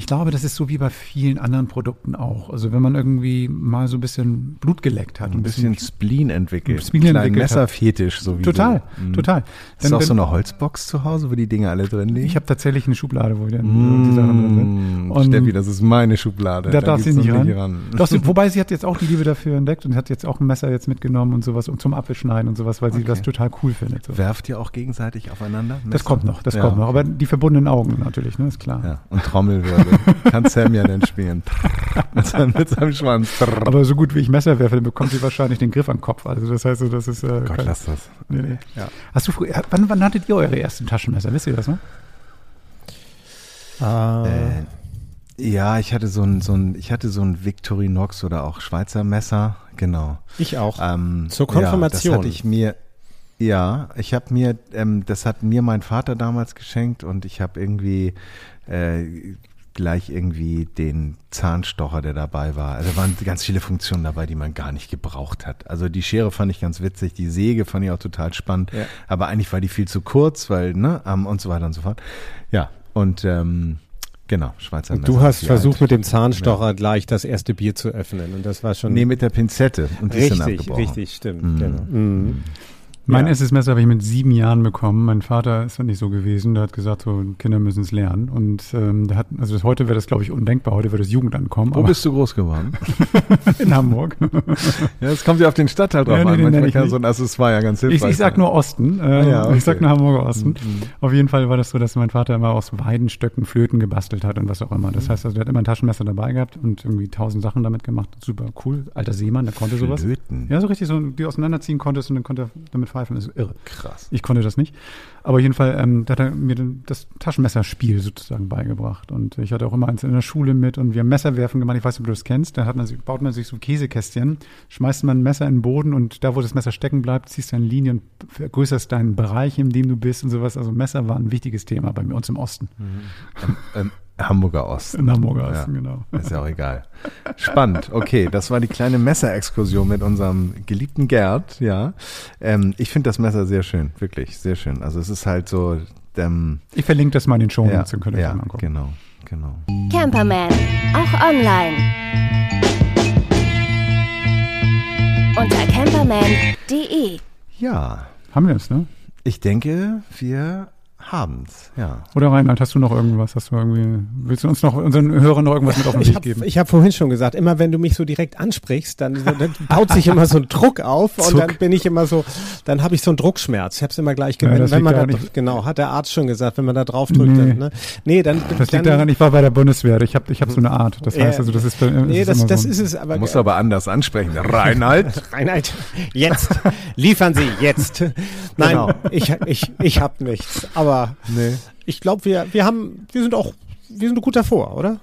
Speaker 3: Ich glaube, das ist so wie bei vielen anderen Produkten auch. Also wenn man irgendwie mal so ein bisschen Blut geleckt hat,
Speaker 4: Ein bisschen Spleen entwickelt.
Speaker 3: Spleen
Speaker 4: Kleinen
Speaker 3: entwickelt hat.
Speaker 4: Messerfetisch, so wie
Speaker 3: total.
Speaker 4: Mhm.
Speaker 3: total.
Speaker 4: Ist
Speaker 3: Dann-
Speaker 4: auch so eine Holzbox zu Hause, wo die Dinge alle drin liegen?
Speaker 3: ich habe tatsächlich eine Schublade, wo die, die Sachen drin sind.
Speaker 4: Mm,
Speaker 3: Und-
Speaker 4: Steffi, das ist meine Schublade.
Speaker 3: Da darf sie nicht
Speaker 4: noch
Speaker 3: ran. Doch, sie, wobei sie hat jetzt auch die Liebe dafür entdeckt und hat jetzt auch ein Messer jetzt mitgenommen und sowas und zum Apfelschneiden und sowas, weil sie
Speaker 4: Okay.
Speaker 3: das total cool findet. So.
Speaker 4: Werft ihr auch gegenseitig aufeinander?
Speaker 3: Das
Speaker 4: Messer?
Speaker 3: kommt noch, das
Speaker 4: Ja.
Speaker 3: kommt noch. Aber die verbundenen Augen natürlich, ne, ist klar.
Speaker 4: Ja, und Trommelwirbel. Kann Sam ja dann spielen. mit, seinem, mit seinem Schwanz.
Speaker 3: Aber so gut wie ich Messer werfe, dann bekommt sie wahrscheinlich den Griff am Kopf. Also das heißt, so, das ist. Äh,
Speaker 4: Gott,
Speaker 3: kein-
Speaker 4: lass das.
Speaker 3: nee, nee.
Speaker 4: Ja.
Speaker 3: Hast du früher, wann, wann hattet ihr eure ersten Taschenmesser? Wisst ihr das noch?
Speaker 5: Äh,
Speaker 4: Äh, ja, ich hatte so ein, so ein, ich hatte so ein Victorinox oder auch Schweizer Messer, genau.
Speaker 5: ich auch.
Speaker 4: Ähm,
Speaker 5: Zur Konfirmation.
Speaker 4: Ja, das hatte ich mir, ja, ich habe mir, ähm, das hat mir mein Vater damals geschenkt und ich habe irgendwie äh, gleich irgendwie den Zahnstocher, der dabei war. Also waren ganz viele Funktionen dabei, die man gar nicht gebraucht hat. Also die Schere fand ich ganz witzig, die Säge fand ich auch total spannend,
Speaker 5: Ja.
Speaker 4: aber eigentlich war die viel zu kurz, weil, ne, ähm, und so weiter und so fort. Ja, und ähm, genau, Schweizer Messer.
Speaker 5: du hast versucht, mit dem Zahnstocher gleich das erste Bier zu öffnen. Und das war schon
Speaker 4: Nee, mit der Pinzette. Und
Speaker 5: richtig, richtig, stimmt.
Speaker 4: Mhm.
Speaker 5: Genau. Mhm.
Speaker 3: Mein
Speaker 5: Ja.
Speaker 3: erstes Messer habe ich mit sieben Jahren bekommen. Mein Vater ist nicht so gewesen. Der hat gesagt, so Kinder müssen es lernen. Und ähm, der hat, also das, heute wäre das, glaube ich, undenkbar. Heute würde das Jugendamt kommen.
Speaker 4: Wo bist du groß geworden?
Speaker 3: in Hamburg.
Speaker 4: Ja, es kommt ja auf den Stadtteil drauf
Speaker 3: Ja, nee,
Speaker 4: an.
Speaker 3: den
Speaker 4: Manchmal kann so ein Accessoire ja ganz
Speaker 3: Ich,
Speaker 4: hilfreich
Speaker 3: ich sag nur Osten. Äh,
Speaker 4: Ah ja, okay.
Speaker 3: Ich sag nur Hamburger Osten.
Speaker 4: Mhm.
Speaker 3: Auf jeden Fall war das so, dass mein Vater immer aus Weidenstöcken Flöten gebastelt hat und was auch immer.
Speaker 4: Mhm.
Speaker 3: Das heißt, also, der hat immer ein Taschenmesser dabei gehabt und irgendwie tausend Sachen damit gemacht. Super cool. Alter Seemann, der konnte sowas.
Speaker 4: Flöten.
Speaker 3: Ja, so richtig so, die auseinanderziehen konntest und dann konnte er damit pfeifen. Ist irre.
Speaker 4: Krass.
Speaker 3: Ich konnte das nicht. Aber auf jeden Fall, ähm, da hat er mir das Taschenmesserspiel sozusagen beigebracht. Und ich hatte auch immer eins in der Schule mit und wir haben Messerwerfen gemacht. Ich weiß nicht, ob du das kennst. Da hat man baut man sich so Käsekästchen, schmeißt man ein Messer in den Boden und da, wo das Messer stecken bleibt, ziehst du eine Linie und vergrößerst deinen Bereich, in dem du bist und sowas. Also Messer war ein wichtiges Thema bei uns im Osten.
Speaker 4: Ähm, Hamburger Osten.
Speaker 3: In Hamburger Osten,
Speaker 4: Ja.
Speaker 3: genau.
Speaker 4: Ist ja auch egal. Spannend. Okay, das war die kleine Messerexkursion mit unserem geliebten Gerd. Ja, ähm, ich finde das Messer sehr schön, wirklich sehr schön. Also es ist halt so, ähm,
Speaker 3: Ich verlinke das mal in den Show
Speaker 4: ja,
Speaker 3: dann könnt ihr
Speaker 4: ja,
Speaker 3: das mal angucken.
Speaker 4: genau, genau.
Speaker 2: Camperman, auch online. Unter camperman.de.
Speaker 4: Ja,
Speaker 3: Haben wir es, ne?
Speaker 4: ich denke, wir haben's. Ja.
Speaker 3: Oder Reinhard, hast du noch irgendwas? Hast du irgendwie, willst du uns noch, unseren Hörern noch irgendwas mit auf den
Speaker 5: Ich
Speaker 3: Weg
Speaker 5: habe
Speaker 3: geben?
Speaker 5: hab vorhin schon gesagt, immer wenn du mich so direkt ansprichst, dann, dann baut sich immer so ein Druck auf und
Speaker 3: Zuck.
Speaker 5: dann bin ich immer so, dann habe ich so einen Druckschmerz. Ich habe es immer gleich
Speaker 3: Ja,
Speaker 5: gemerkt.
Speaker 3: das
Speaker 5: wenn man da,
Speaker 3: ich-
Speaker 5: genau, hat der Arzt schon gesagt, wenn man da drauf drückt,
Speaker 3: Nee.
Speaker 5: dann, ne? Nee, dann,
Speaker 3: Das
Speaker 5: dann,
Speaker 3: liegt daran, ich war bei der Bundeswehr. Ich habe ich hab so eine Art. Das
Speaker 5: Ja.
Speaker 3: heißt also, das ist, bei-
Speaker 5: Nee,
Speaker 3: ist
Speaker 5: das,
Speaker 3: immer
Speaker 5: das
Speaker 3: so.
Speaker 5: ist es aber.
Speaker 4: Muss aber anders ansprechen. Reinhard.
Speaker 5: Reinhard, jetzt. Liefern Sie, jetzt. Nein,
Speaker 4: Genau.
Speaker 5: ich, ich, ich hab nichts. Aber
Speaker 4: nee.
Speaker 5: ich glaube, wir, wir haben, wir sind auch, wir sind gut davor, oder?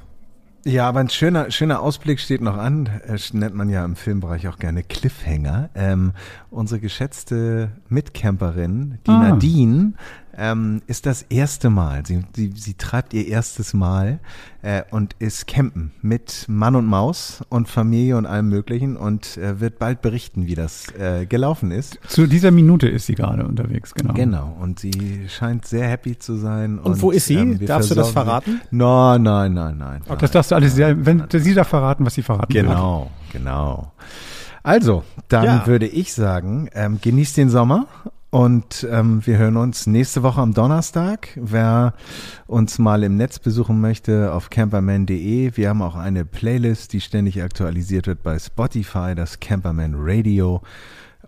Speaker 4: Ja, aber ein schöner, schöner Ausblick steht noch an. Äh, nennt man ja im Filmbereich auch gerne Cliffhanger. Ähm, unsere geschätzte Mitcamperin, die
Speaker 3: Ah.
Speaker 4: Nadine, ähm, ist das erste Mal. Sie, sie, sie treibt ihr erstes Mal äh, und ist campen mit Mann und Maus und Familie und allem Möglichen und äh, wird bald berichten, wie das äh, gelaufen ist.
Speaker 3: Zu dieser Minute ist sie gerade unterwegs, genau.
Speaker 4: Genau. Und sie scheint sehr happy zu sein.
Speaker 5: Und wo ist sie?
Speaker 4: ähm,
Speaker 5: Darfst du das verraten?
Speaker 4: Nein, nein, nein, nein.
Speaker 3: Das
Speaker 4: nein.
Speaker 3: darfst du alles, sehr, wenn sie darf verraten, was sie verraten wird.
Speaker 4: Genau, genau. Also, dann
Speaker 5: Ja.
Speaker 4: würde ich sagen, ähm, genießt den Sommer Und ähm, wir hören uns nächste Woche am Donnerstag. Wer uns mal im Netz besuchen möchte, auf camperman.de. Wir haben auch eine Playlist, die ständig aktualisiert wird bei Spotify, das Camperman Radio.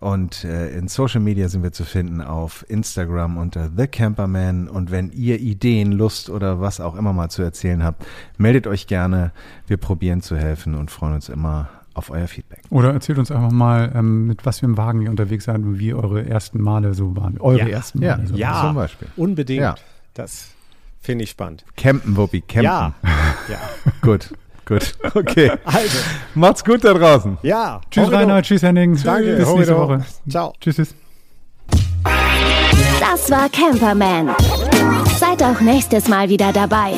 Speaker 4: Und äh, in Social Media sind wir zu finden auf Instagram unter The Camperman. Und wenn ihr Ideen, Lust oder was auch immer mal zu erzählen habt, meldet euch gerne. Wir probieren zu helfen und freuen uns immer auf euer Feedback.
Speaker 3: Oder erzählt uns einfach mal, ähm, mit was für einem Wagen ihr unterwegs seid und wie eure ersten Male so waren. Eure
Speaker 5: Ja.
Speaker 3: ersten
Speaker 4: Ja.
Speaker 3: Male so
Speaker 5: Ja,
Speaker 4: Zum Beispiel.
Speaker 5: unbedingt.
Speaker 4: Ja.
Speaker 5: Das finde ich spannend.
Speaker 4: Campen, Wuppi, campen.
Speaker 5: Ja, ja.
Speaker 4: Gut, gut. Okay.
Speaker 5: Also,
Speaker 4: Macht's gut da draußen.
Speaker 5: ja.
Speaker 3: Tschüss. Rainer, tschüss Henning.
Speaker 5: Danke.
Speaker 3: Bis nächste
Speaker 5: Horrido.
Speaker 3: Woche.
Speaker 5: Ciao.
Speaker 3: Tschüss. tschüss.
Speaker 2: Das war Camperman. Seid auch nächstes Mal wieder dabei.